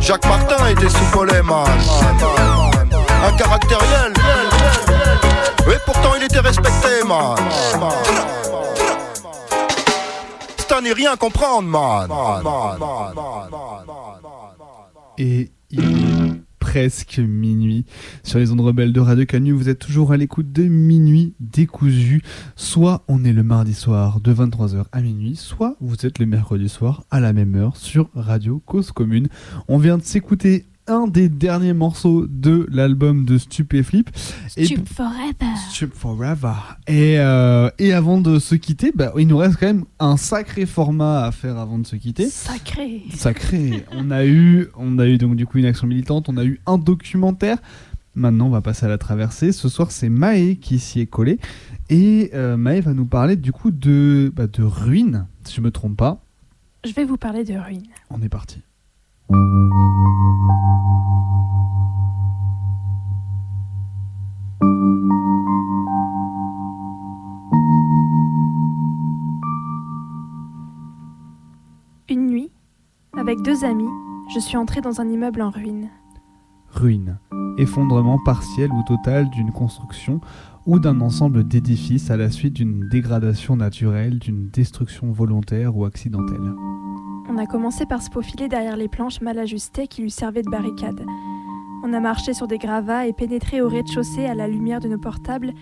Jacques Martin était sous poléma. Un caractériel. Et pourtant il était respecté, man. Stan n'y rien comprendre, man. Et il presque minuit. Sur les ondes rebelles de Radio Canu, vous êtes toujours à l'écoute de Minuit décousu. Soit on est le mardi soir de 23h à minuit, soit vous êtes le mercredi soir à la même heure sur Radio Cause Commune. On vient de s'écouter un des derniers morceaux de l'album de Stupéflip. Et Stup Forever. Stup Forever. Et, euh, et avant de se quitter, bah, il nous reste quand même un sacré format à faire avant de se quitter. Sacré. Sacré. on a eu, on a eu donc du coup une action militante, on a eu un documentaire. Maintenant, on va passer à la traversée. Ce soir, c'est Maë qui s'y est collé. Et euh, Maë va nous parler du coup de, bah, de ruines, si je me trompe pas. Je vais vous parler de ruines. On est parti. Une nuit, avec deux amis, je suis entrée dans un immeuble en ruine. Ruine. Effondrement partiel ou total d'une construction ou d'un ensemble d'édifices à la suite d'une dégradation naturelle, d'une destruction volontaire ou accidentelle. On a commencé par se faufiler derrière les planches mal ajustées qui lui servaient de barricade. On a marché sur des gravats et pénétré au rez-de-chaussée à la lumière de nos portables.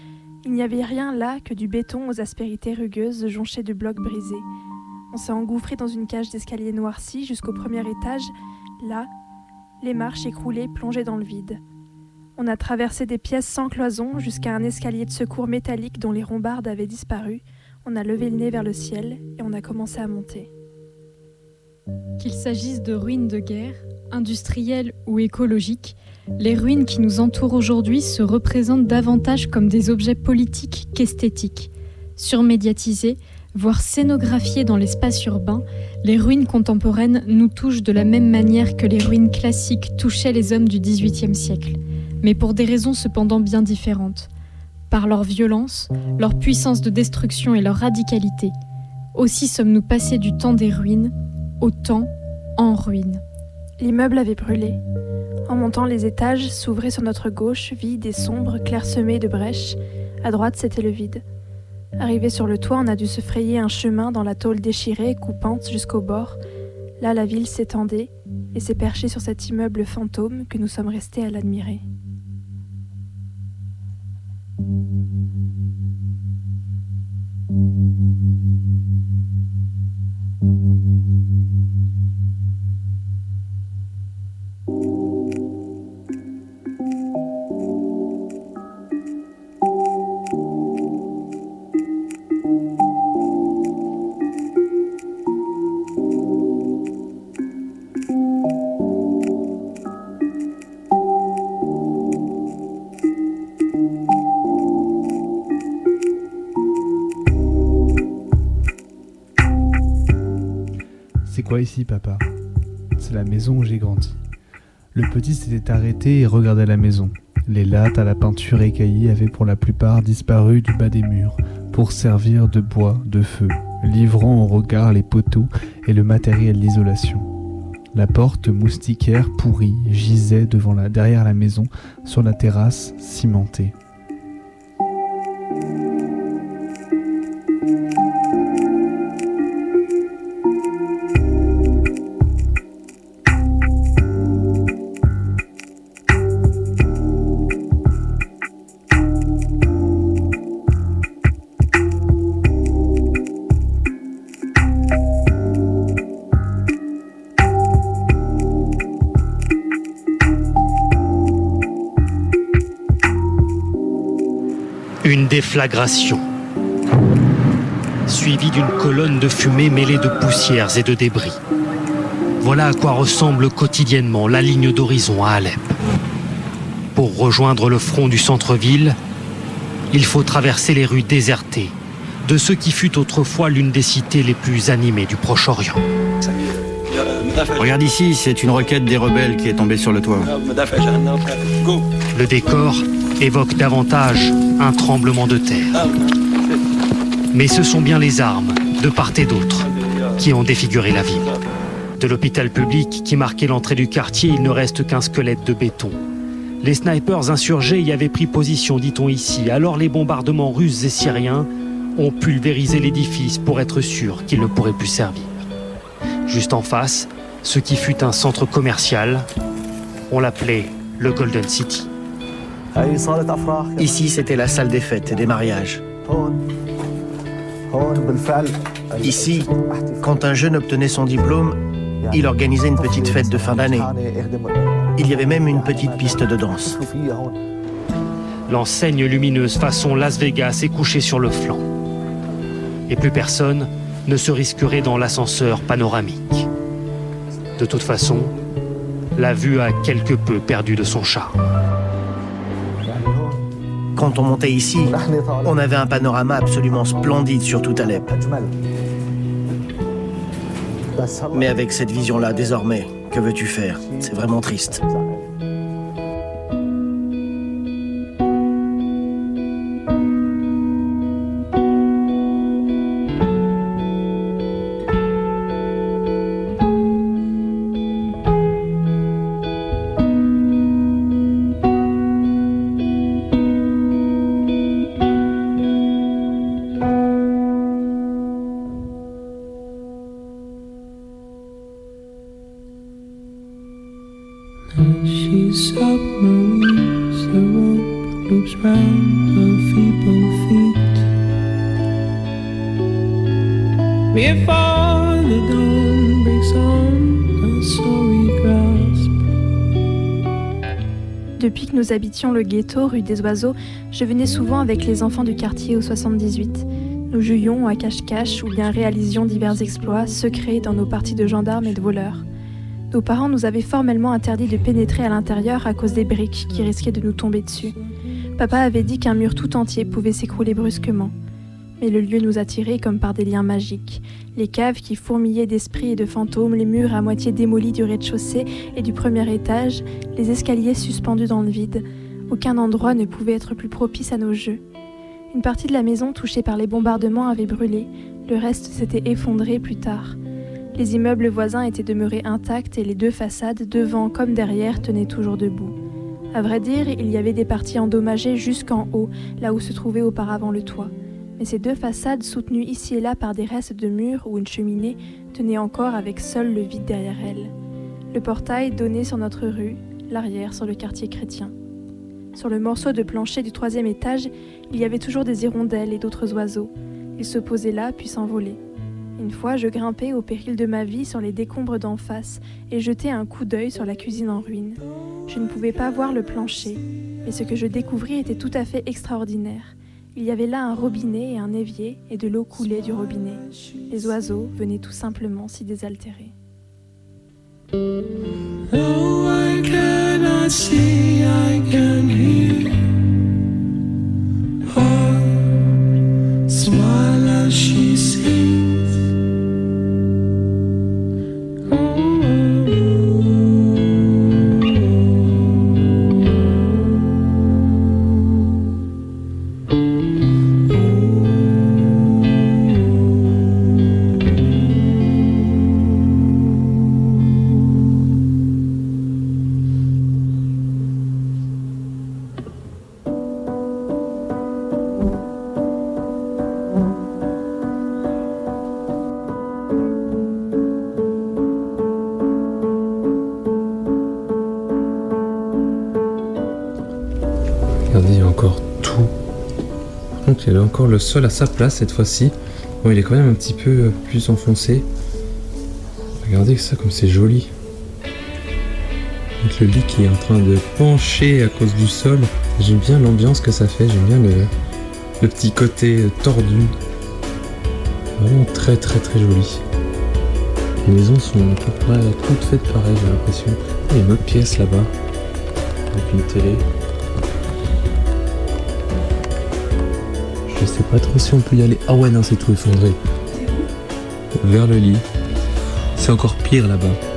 Il n'y avait rien là que du béton aux aspérités rugueuses jonchées de blocs brisés. On s'est engouffré dans une cage d'escalier noirci jusqu'au premier étage. Là, les marches écroulées plongeaient dans le vide. On a traversé des pièces sans cloison jusqu'à un escalier de secours métallique dont les rombardes avaient disparu. On a levé le nez vers le ciel et on a commencé à monter. Qu'il s'agisse de ruines de guerre, industrielles ou écologiques, les ruines qui nous entourent aujourd'hui se représentent davantage comme des objets politiques qu'esthétiques. Surmédiatisées, voire scénographiées dans l'espace urbain, les ruines contemporaines nous touchent de la même manière que les ruines classiques touchaient les hommes du XVIIIe siècle, mais pour des raisons cependant bien différentes. Par leur violence, leur puissance de destruction et leur radicalité. Aussi sommes-nous passés du temps des ruines au temps en ruine. L'immeuble avait brûlé. En montant les étages, s'ouvrait sur notre gauche, vide et sombre, clairsemé de brèches. À droite, c'était le vide. Arrivé sur le toit, on a dû se frayer un chemin dans la tôle déchirée, coupante jusqu'au bord. Là, la ville s'étendait et s'est perchée sur cet immeuble fantôme que nous sommes restés à l'admirer. Thank you. Quoi ici, papa? C'est la maison où j'ai grandi. Le petit s'était arrêté et regardait la maison. Les lattes à la peinture écaillée avaient pour la plupart disparu du bas des murs, pour servir de bois, de feu, livrant au regard les poteaux et le matériel d'isolation. La porte moustiquaire pourrie gisait derrière la maison, sur la terrasse cimentée. Déflagration, suivie d'une colonne de fumée mêlée de poussières et de débris. Voilà à quoi ressemble quotidiennement la ligne d'horizon à Alep. Pour rejoindre le front du centre-ville, il faut traverser les rues désertées de ce qui fut autrefois l'une des cités les plus animées du Proche-Orient. Regarde ici, c'est une roquette des rebelles qui est tombée sur le toit. Le décor évoque davantage un tremblement de terre. Mais ce sont bien les armes, de part et d'autre, qui ont défiguré la ville. De l'hôpital public qui marquait l'entrée du quartier, il ne reste qu'un squelette de béton. Les snipers insurgés y avaient pris position, dit-on ici. Alors les bombardements russes et syriens ont pulvérisé l'édifice pour être sûr qu'il ne pourrait plus servir. Juste en face, ce qui fut un centre commercial, on l'appelait le Golden City. Ici, c'était la salle des fêtes et des mariages. Ici, quand un jeune obtenait son diplôme, il organisait une petite fête de fin d'année. Il y avait même une petite piste de danse. L'enseigne lumineuse façon Las Vegas est couchée sur le flanc. Et plus personne ne se risquerait dans l'ascenseur panoramique. De toute façon, la vue a quelque peu perdu de son charme. Quand on montait ici, on avait un panorama absolument splendide sur tout Alep. Mais avec cette vision-là, désormais, que veux-tu faire? C'est vraiment triste. Submarines, the rope loops round her feeble feet. Before the dawn breaks on a sorry grasp. Depuis que nous habitions le ghetto rue des Oiseaux, je venais souvent avec les enfants du quartier au 78. Nous jouions à cache-cache ou bien réalisions divers exploits secrets dans nos parties de gendarmes et de voleurs. Nos parents nous avaient formellement interdit de pénétrer à l'intérieur à cause des briques qui risquaient de nous tomber dessus. Papa avait dit qu'un mur tout entier pouvait s'écrouler brusquement. Mais le lieu nous attirait comme par des liens magiques. Les caves qui fourmillaient d'esprits et de fantômes, les murs à moitié démolis du rez-de-chaussée et du premier étage, les escaliers suspendus dans le vide. Aucun endroit ne pouvait être plus propice à nos jeux. Une partie de la maison touchée par les bombardements avait brûlé, le reste s'était effondré plus tard. Les immeubles voisins étaient demeurés intacts et les deux façades, devant comme derrière, tenaient toujours debout. À vrai dire, il y avait des parties endommagées jusqu'en haut, là où se trouvait auparavant le toit. Mais ces deux façades, soutenues ici et là par des restes de murs ou une cheminée, tenaient encore avec seul le vide derrière elles. Le portail donnait sur notre rue, l'arrière sur le quartier chrétien. Sur le morceau de plancher du troisième étage, il y avait toujours des hirondelles et d'autres oiseaux. Ils se posaient là puis s'envolaient. Une fois, je grimpais au péril de ma vie sur les décombres d'en face et jetais un coup d'œil sur la cuisine en ruine. Je ne pouvais pas voir le plancher, mais ce que je découvris était tout à fait extraordinaire. Il y avait là un robinet et un évier et de l'eau coulait du robinet. Les oiseaux venaient tout simplement s'y désaltérer. Hear. Sol à sa place cette fois-ci. Bon, il est quand même un petit peu euh, plus enfoncé. Regardez ça comme c'est joli. Le lit qui est en train de pencher à cause du sol. J'aime bien l'ambiance que ça fait, j'aime bien le, petit côté euh, tordu. Vraiment très très très joli. Les maisons sont à peu près toutes faites pareil, j'ai l'impression. Il y une autre pièce là-bas, avec une télé. Sais pas trop si on peut y aller. Ah ouais, non, c'est tout effondré. Vers le lit. C'est encore pire là-bas.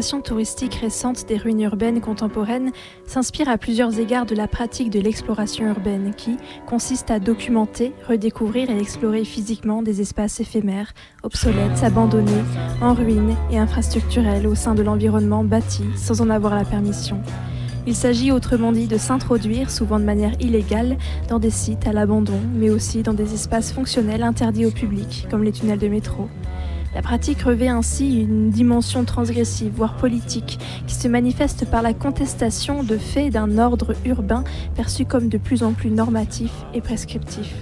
Touristique récente des ruines urbaines contemporaines s'inspire à plusieurs égards de la pratique de l'exploration urbaine qui consiste à documenter, redécouvrir et explorer physiquement des espaces éphémères, obsolètes, abandonnés, en ruine et infrastructurels au sein de l'environnement bâti sans en avoir la permission. Il s'agit autrement dit de s'introduire, souvent de manière illégale, dans des sites à l'abandon, mais aussi dans des espaces fonctionnels interdits au public, comme les tunnels de métro. La pratique revêt ainsi une dimension transgressive, voire politique, qui se manifeste par la contestation de faits d'un ordre urbain perçu comme de plus en plus normatif et prescriptif.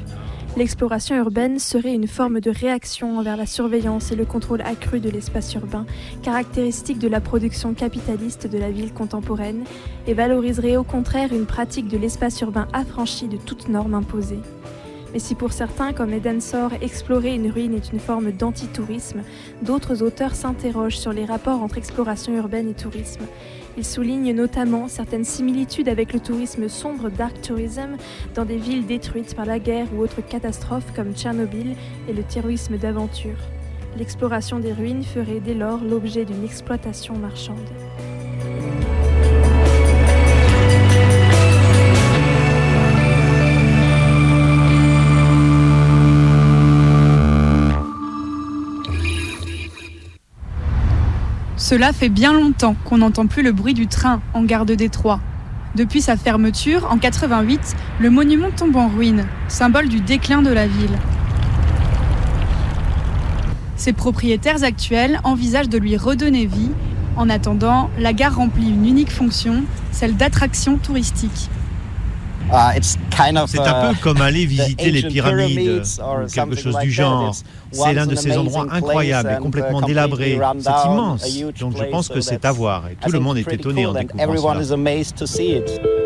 L'exploration urbaine serait une forme de réaction envers la surveillance et le contrôle accru de l'espace urbain, caractéristique de la production capitaliste de la ville contemporaine, et valoriserait au contraire une pratique de l'espace urbain affranchi de toute norme imposée. Mais si pour certains, comme Edensor, explorer une ruine est une forme d'antitourisme, d'autres auteurs s'interrogent sur les rapports entre exploration urbaine et tourisme. Ils soulignent notamment certaines similitudes avec le tourisme sombre dark tourism dans des villes détruites par la guerre ou autres catastrophes comme Tchernobyl et le tourisme d'aventure. L'exploration des ruines ferait dès lors l'objet d'une exploitation marchande. Cela fait bien longtemps qu'on n'entend plus le bruit du train en gare de Détroit. Depuis sa fermeture, en 88, le monument tombe en ruine, symbole du déclin de la ville. Ses propriétaires actuels envisagent de lui redonner vie. En attendant, la gare remplit une unique fonction, celle d'attraction touristique. C'est un peu comme aller visiter les pyramides ou quelque chose du genre. C'est l'un de ces endroits incroyables et complètement délabrés. C'est immense. Donc je pense que c'est à voir. Et tout le monde est étonné en découvrant cela.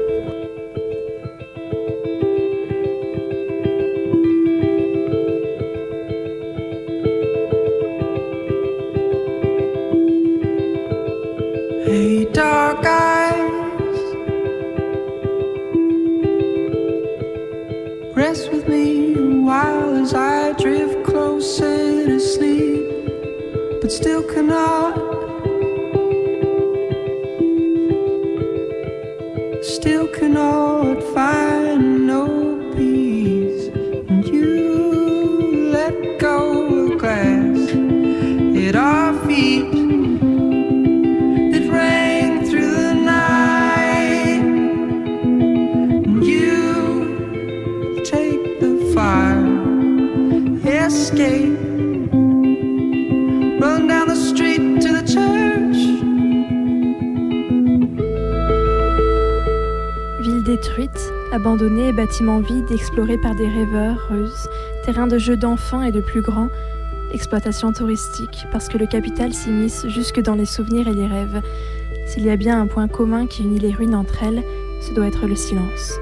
Still cannot find détruite, abandonnée, bâtiments vides, explorés par des rêveurs, reuses, terrain de jeux d'enfants et de plus grands, exploitation touristique, parce que le capital s'immisce jusque dans les souvenirs et les rêves. S'il y a bien un point commun qui unit les ruines entre elles, ce doit être le silence.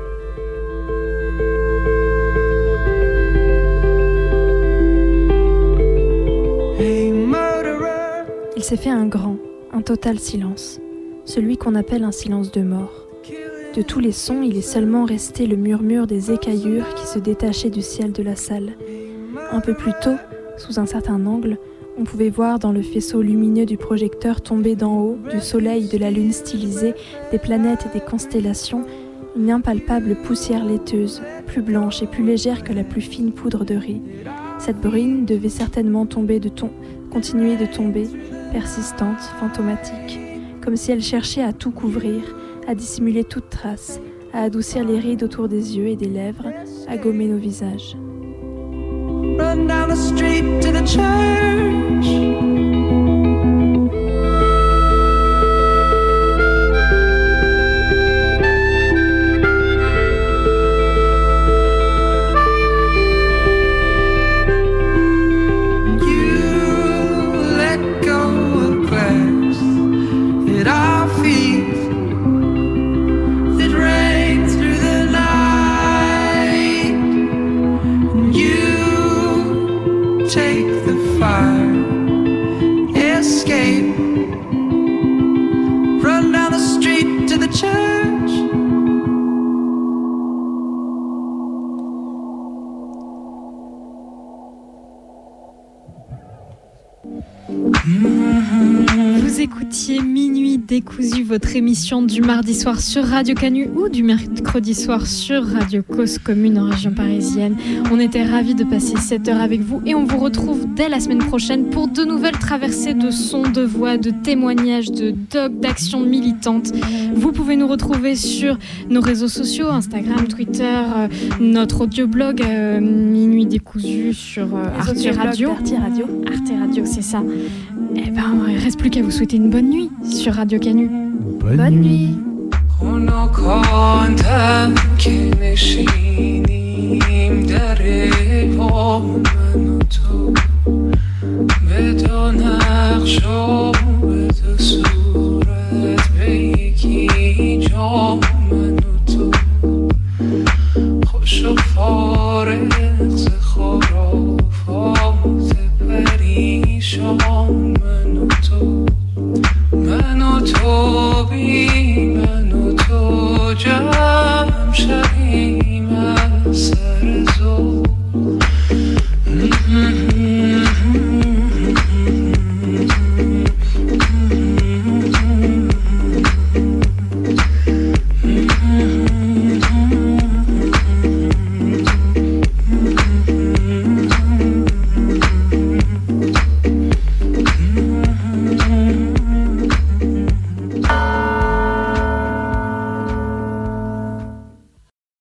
Il s'est fait un grand, un total silence, celui qu'on appelle un silence de mort. De tous les sons, il est seulement resté le murmure des écaillures qui se détachaient du ciel de la salle. Un peu plus tôt, sous un certain angle, on pouvait voir dans le faisceau lumineux du projecteur tomber d'en haut, du soleil, de la lune stylisée, des planètes et des constellations, une impalpable poussière laiteuse, plus blanche et plus légère que la plus fine poudre de riz. Cette bruine devait certainement tomber de ton, continuer de tomber, persistante, fantomatique, comme si elle cherchait à tout couvrir, à dissimuler toute trace, à adoucir les rides autour des yeux et des lèvres, à gommer nos visages. Décousu, votre émission du mardi soir sur Radio Canu ou du mercredi soir sur Radio Cause Commune en région parisienne. On était ravis de passer cette heure avec vous et on vous retrouve dès la semaine prochaine pour de nouvelles traversées de sons, de voix, de témoignages, de docs, d'actions militantes. Vous pouvez nous retrouver sur nos réseaux sociaux, Instagram, Twitter, euh, notre audioblog euh, Minuit décousu sur euh, Arte Radio. Arte Radio. Arte Radio, c'est ça. Eh ben, il reste plus qu'à vous souhaiter une bonne nuit sur Radio Canu. pieds nus. Bonne, Bonne nuit. خون که نشینیم در با من تو به دو نقش و صورت به یکی جا تو خوش و فارغ ز خرافات پریشان